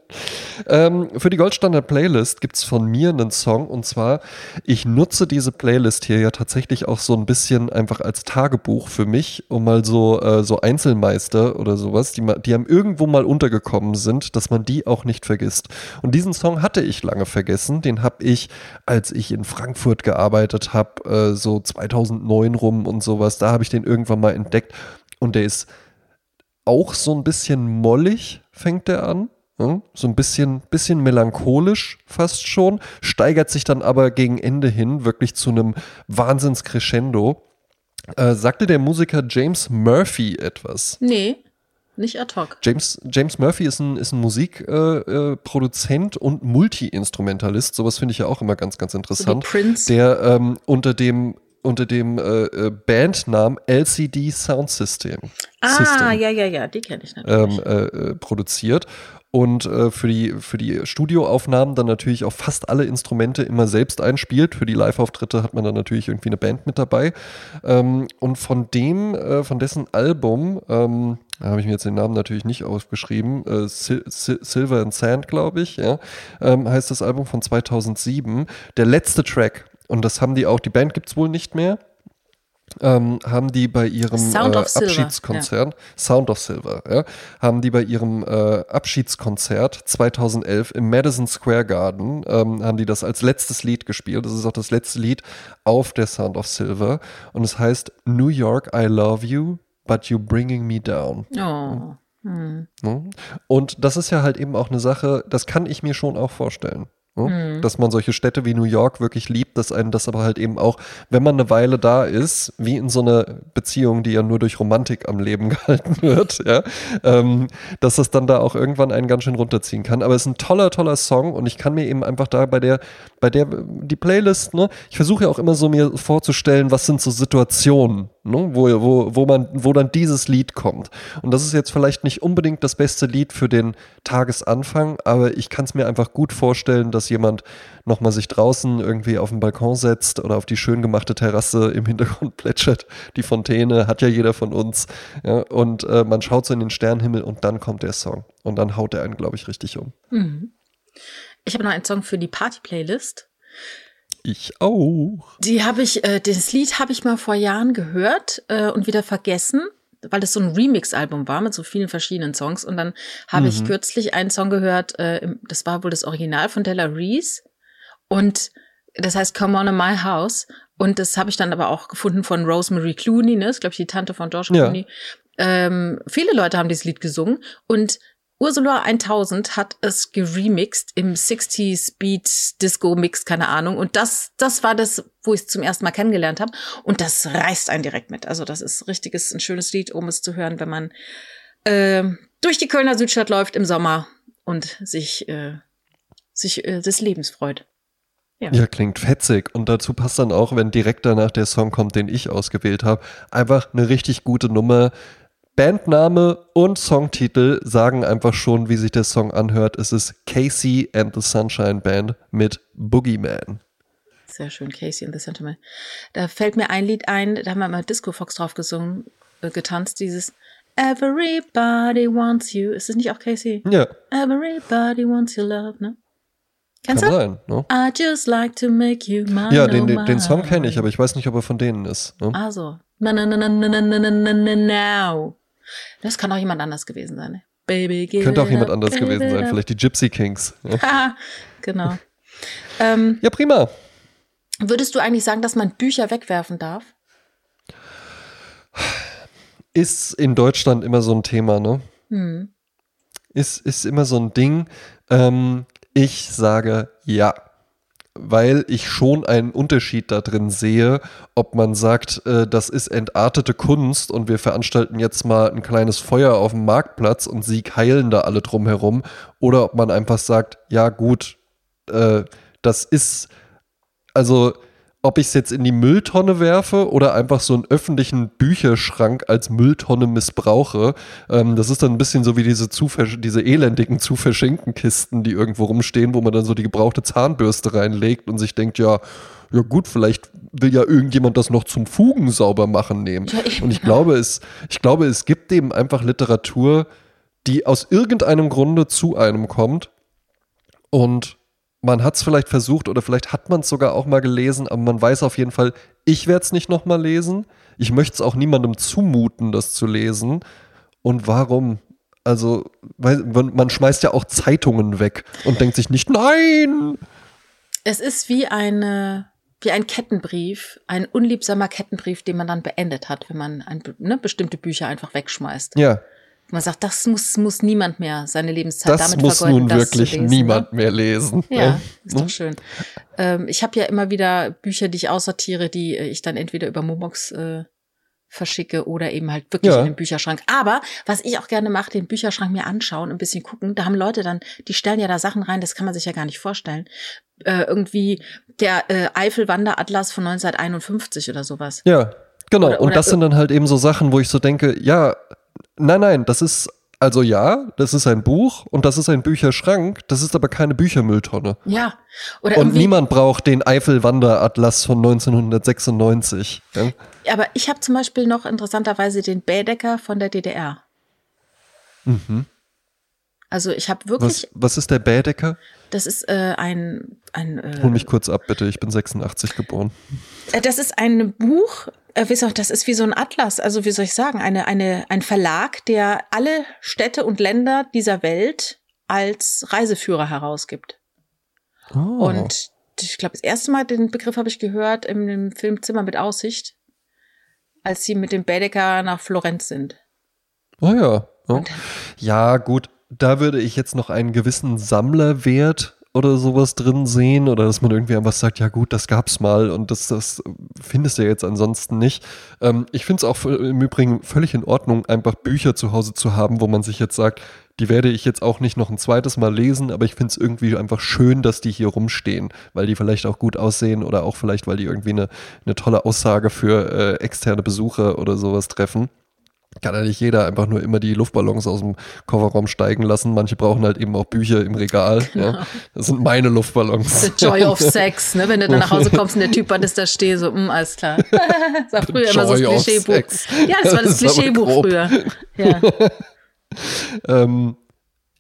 ähm, für die Goldstandard-Playlist gibt es von mir einen Song und zwar, ich nutze diese Playlist hier ja tatsächlich auch so ein bisschen einfach als Tagebuch für mich, um mal so, äh, so Einzelmeister oder sowas, die, die einem irgendwo mal untergekommen sind, dass man die auch nicht vergisst. Und diesen Song hatte ich lange vergessen. Den habe ich, als ich in Frankfurt gearbeitet habe, äh, so 2009 rum und sowas, da habe ich den irgendwann mal entdeckt und der ist auch so ein bisschen mollig, fängt er an. Ja, so ein bisschen, bisschen melancholisch fast schon, steigert sich dann aber gegen Ende hin wirklich zu einem Wahnsinns-Crescendo. Äh, sagte der Musiker James Murphy etwas? Nee, nicht ad hoc. James, James Murphy ist ein, ist ein Musikproduzent äh, äh, und Multi-Instrumentalist. Sowas finde ich ja auch immer ganz, ganz interessant. So Prince. Der ähm, unter dem unter dem äh, äh Bandnamen LCD Sound System. Ah, System, ja, ja, ja, die kenne ich natürlich. Ähm, äh, äh, produziert und äh, für, die, für die Studioaufnahmen dann natürlich auch fast alle Instrumente immer selbst einspielt. Für die Live-Auftritte hat man dann natürlich irgendwie eine Band mit dabei. Ähm, und von dem, äh, von dessen Album, ähm, da habe ich mir jetzt den Namen natürlich nicht aufgeschrieben, äh, Sil Sil Silver and Sand, glaube ich, ja, ähm, heißt das Album von 2007. Der letzte Track, und das haben die auch, die Band gibt es wohl nicht mehr. Ähm, haben die bei ihrem äh, Abschiedskonzert, ja. Sound of Silver, ja, haben die bei ihrem äh, Abschiedskonzert 2011 im Madison Square Garden, ähm, haben die das als letztes Lied gespielt. Das ist auch das letzte Lied auf der Sound of Silver und es heißt New York, I love you, but you bringing me down. Oh. Hm. Und das ist ja halt eben auch eine Sache, das kann ich mir schon auch vorstellen. Ne? Mhm. Dass man solche Städte wie New York wirklich liebt, dass einen das aber halt eben auch, wenn man eine Weile da ist, wie in so einer Beziehung, die ja nur durch Romantik am Leben [laughs] gehalten wird, ja, ähm, dass das dann da auch irgendwann einen ganz schön runterziehen kann. Aber es ist ein toller, toller Song und ich kann mir eben einfach da bei der, bei der, die Playlist, ne, ich versuche ja auch immer so mir vorzustellen, was sind so Situationen, ne, wo, wo, wo man, wo dann dieses Lied kommt. Und das ist jetzt vielleicht nicht unbedingt das beste Lied für den Tagesanfang, aber ich kann es mir einfach gut vorstellen, dass jemand nochmal sich draußen irgendwie auf den Balkon setzt oder auf die schön gemachte Terrasse im Hintergrund [laughs] plätschert. Die Fontäne hat ja jeder von uns. Ja, und äh, man schaut so in den Sternenhimmel und dann kommt der Song. Und dann haut er einen, glaube ich, richtig um. Mhm. Ich habe noch einen Song für die Party-Playlist. Ich auch. Die habe ich, äh, das Lied habe ich mal vor Jahren gehört äh, und wieder vergessen, weil das so ein Remix-Album war mit so vielen verschiedenen Songs. Und dann habe mhm. ich kürzlich einen Song gehört, äh, das war wohl das Original von Della Reese. Und das heißt Come On in My House. Und das habe ich dann aber auch gefunden von Rosemary Clooney, ne? Das ist, glaube ich, die Tante von George Clooney. Ja. Ähm, viele Leute haben dieses Lied gesungen. Und Ursula 1000 hat es geremixed im 60s Beat Disco Mix, keine Ahnung. Und das, das war das, wo ich es zum ersten Mal kennengelernt habe. Und das reißt einen direkt mit. Also das ist richtiges, ein schönes Lied, um es zu hören, wenn man äh, durch die Kölner Südstadt läuft im Sommer und sich, äh, sich äh, des Lebens freut. Ja. ja. klingt fetzig. Und dazu passt dann auch, wenn direkt danach der Song kommt, den ich ausgewählt habe, einfach eine richtig gute Nummer Bandname und Songtitel sagen einfach schon, wie sich der Song anhört. Es ist Casey and the Sunshine Band mit Boogeyman. Sehr schön, Casey and the Sunshine Band. Da fällt mir ein Lied ein, da haben wir mal Disco Fox drauf gesungen, äh, getanzt, dieses Everybody wants you. Ist das nicht auch Casey? Ja. Everybody wants your love, ne? Kennst Kann du? sein, ne? I just like to make you mine. Ja, den, den, den Song kenne ich, aber ich weiß nicht, ob er von denen ist. Ne? Also. Na, na, na, na, na, na, na, na, now. Das kann auch jemand anders gewesen sein. Ne? Baby, Könnte auch jemand up, anders gewesen sein. Vielleicht die Gypsy Kings. [laughs] Ja. genau. Ähm, ja, prima. Würdest du eigentlich sagen, dass man Bücher wegwerfen darf? Ist in Deutschland immer so ein Thema, ne? Hm. Ist, ist immer so ein Ding. Ähm, ich sage ja weil ich schon einen Unterschied da drin sehe, ob man sagt, äh, das ist entartete Kunst und wir veranstalten jetzt mal ein kleines Feuer auf dem Marktplatz und Sieg heilen da alle drumherum, oder ob man einfach sagt, ja gut, äh, das ist, also ob ich es jetzt in die Mülltonne werfe oder einfach so einen öffentlichen Bücherschrank als Mülltonne missbrauche. Ähm, das ist dann ein bisschen so wie diese, diese elendigen zu verschenken Kisten, die irgendwo rumstehen, wo man dann so die gebrauchte Zahnbürste reinlegt und sich denkt, ja, ja gut, vielleicht will ja irgendjemand das noch zum Fugen sauber machen nehmen. Ja, und ich glaube, es, ich glaube, es gibt eben einfach Literatur, die aus irgendeinem Grunde zu einem kommt und man hat es vielleicht versucht oder vielleicht hat man es sogar auch mal gelesen, aber man weiß auf jeden Fall, ich werde es nicht nochmal lesen. Ich möchte es auch niemandem zumuten, das zu lesen. Und warum? Also, weil, man schmeißt ja auch Zeitungen weg und denkt sich nicht, nein! Es ist wie eine, wie ein Kettenbrief, ein unliebsamer Kettenbrief, den man dann beendet hat, wenn man ein, ne, bestimmte Bücher einfach wegschmeißt. Ja. Man sagt, das muss, muss niemand mehr seine Lebenszeit das damit muss vergeuden. Das muss nun wirklich lesen, niemand ne? mehr lesen. Ja, ja. ist doch schön. Ähm, ich habe ja immer wieder Bücher, die ich aussortiere, die äh, ich dann entweder über Momox äh, verschicke oder eben halt wirklich ja. in den Bücherschrank. Aber was ich auch gerne mache, den Bücherschrank mir anschauen, ein bisschen gucken. Da haben Leute dann, die stellen ja da Sachen rein, das kann man sich ja gar nicht vorstellen. Äh, irgendwie der äh, Eifel-Wanderatlas von 1951 oder sowas. Ja, genau. Oder, und das sind dann halt eben so Sachen, wo ich so denke, ja, Nein, nein, das ist also ja, das ist ein Buch und das ist ein Bücherschrank, das ist aber keine Büchermülltonne. Ja. Oder und niemand braucht den Eifel-Wanderatlas von 1996. Ja? Aber ich habe zum Beispiel noch interessanterweise den Bädecker von der DDR. Mhm. Also ich habe wirklich. Was, was, ist der Bädecker? Das ist äh, ein. ein äh, Hol mich kurz ab, bitte. Ich bin 86 geboren. Äh, das ist ein Buch. Äh, das ist wie so ein Atlas. Also wie soll ich sagen? Eine, eine, ein Verlag, der alle Städte und Länder dieser Welt als Reiseführer herausgibt. Oh. Und ich glaube, das erste Mal den Begriff habe ich gehört im Film Zimmer mit Aussicht, als sie mit dem Bädecker nach Florenz sind. Oh ja. Oh. Ja, gut da würde ich jetzt noch einen gewissen Sammlerwert oder sowas drin sehen oder dass man irgendwie einfach sagt, ja gut, das gab's mal und das, das findest du jetzt ansonsten nicht. Ähm, ich finde es auch im Übrigen völlig in Ordnung, einfach Bücher zu Hause zu haben, wo man sich jetzt sagt, die werde ich jetzt auch nicht noch ein zweites Mal lesen, aber ich finde es irgendwie einfach schön, dass die hier rumstehen, weil die vielleicht auch gut aussehen oder auch vielleicht, weil die irgendwie eine, eine tolle Aussage für äh, externe Besucher oder sowas treffen kann ja nicht jeder einfach nur immer die Luftballons aus dem Kofferraum steigen lassen. Manche brauchen halt eben auch Bücher im Regal. Genau. Ja. Das sind meine Luftballons. The Joy of [laughs] Sex, ne? Wenn du dann nach Hause [laughs] kommst und der Typ ist da stehe, so, mm, alles klar. [laughs] Das war früher immer so das Klischeebuch. Ja, das war das, das Klischeebuch früher. Ja. ähm,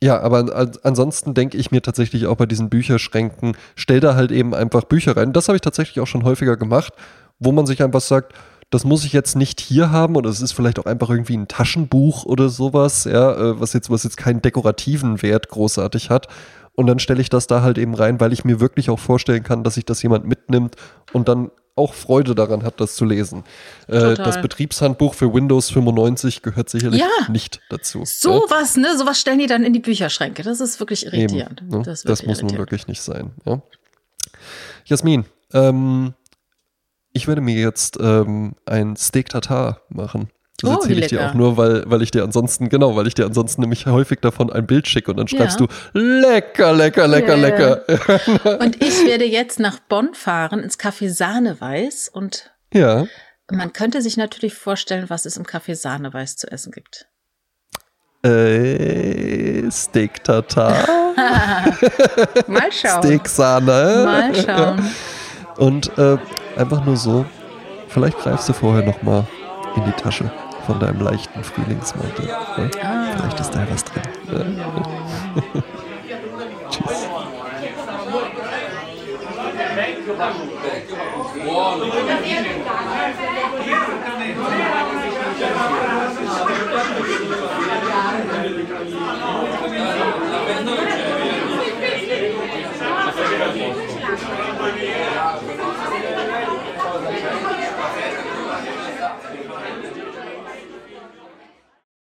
ja, aber ansonsten denke ich mir tatsächlich auch bei diesen Bücherschränken, stell da halt eben einfach Bücher rein. Das habe ich tatsächlich auch schon häufiger gemacht, wo man sich einfach sagt, das muss ich jetzt nicht hier haben oder es ist vielleicht auch einfach irgendwie ein Taschenbuch oder sowas, ja, äh, was jetzt, was jetzt keinen dekorativen Wert großartig hat. Und dann stelle ich das da halt eben rein, weil ich mir wirklich auch vorstellen kann, dass sich das jemand mitnimmt und dann auch Freude daran hat, das zu lesen. Äh, das Betriebshandbuch für Windows 95 gehört sicherlich ja, nicht dazu. Sowas, ja. ne? Sowas stellen die dann in die Bücherschränke. Das ist wirklich irritierend. Eben, ne? Das, das muss nun wirklich nicht sein. Ja? Jasmin, ähm, ich werde mir jetzt ähm, ein Steak Tartar machen. Das oh, erzähle ich dir auch nur, weil, weil ich dir ansonsten, genau, weil ich dir ansonsten nämlich häufig davon ein Bild schicke und dann schreibst ja. du lecker, lecker, lecker, yeah. lecker. [laughs] und ich werde jetzt nach Bonn fahren ins Café Sahneweiß und ja. man könnte sich natürlich vorstellen, was es im Café Sahneweiß zu essen gibt. Äh, Steak Tartar. [laughs] Mal schauen. Steak Sahne. Mal schauen. [laughs] Und äh, einfach nur so, vielleicht greifst du vorher nochmal in die Tasche von deinem leichten Frühlingsmantel. Ne? Vielleicht ist da was drin. [laughs] Tschüss. [laughs]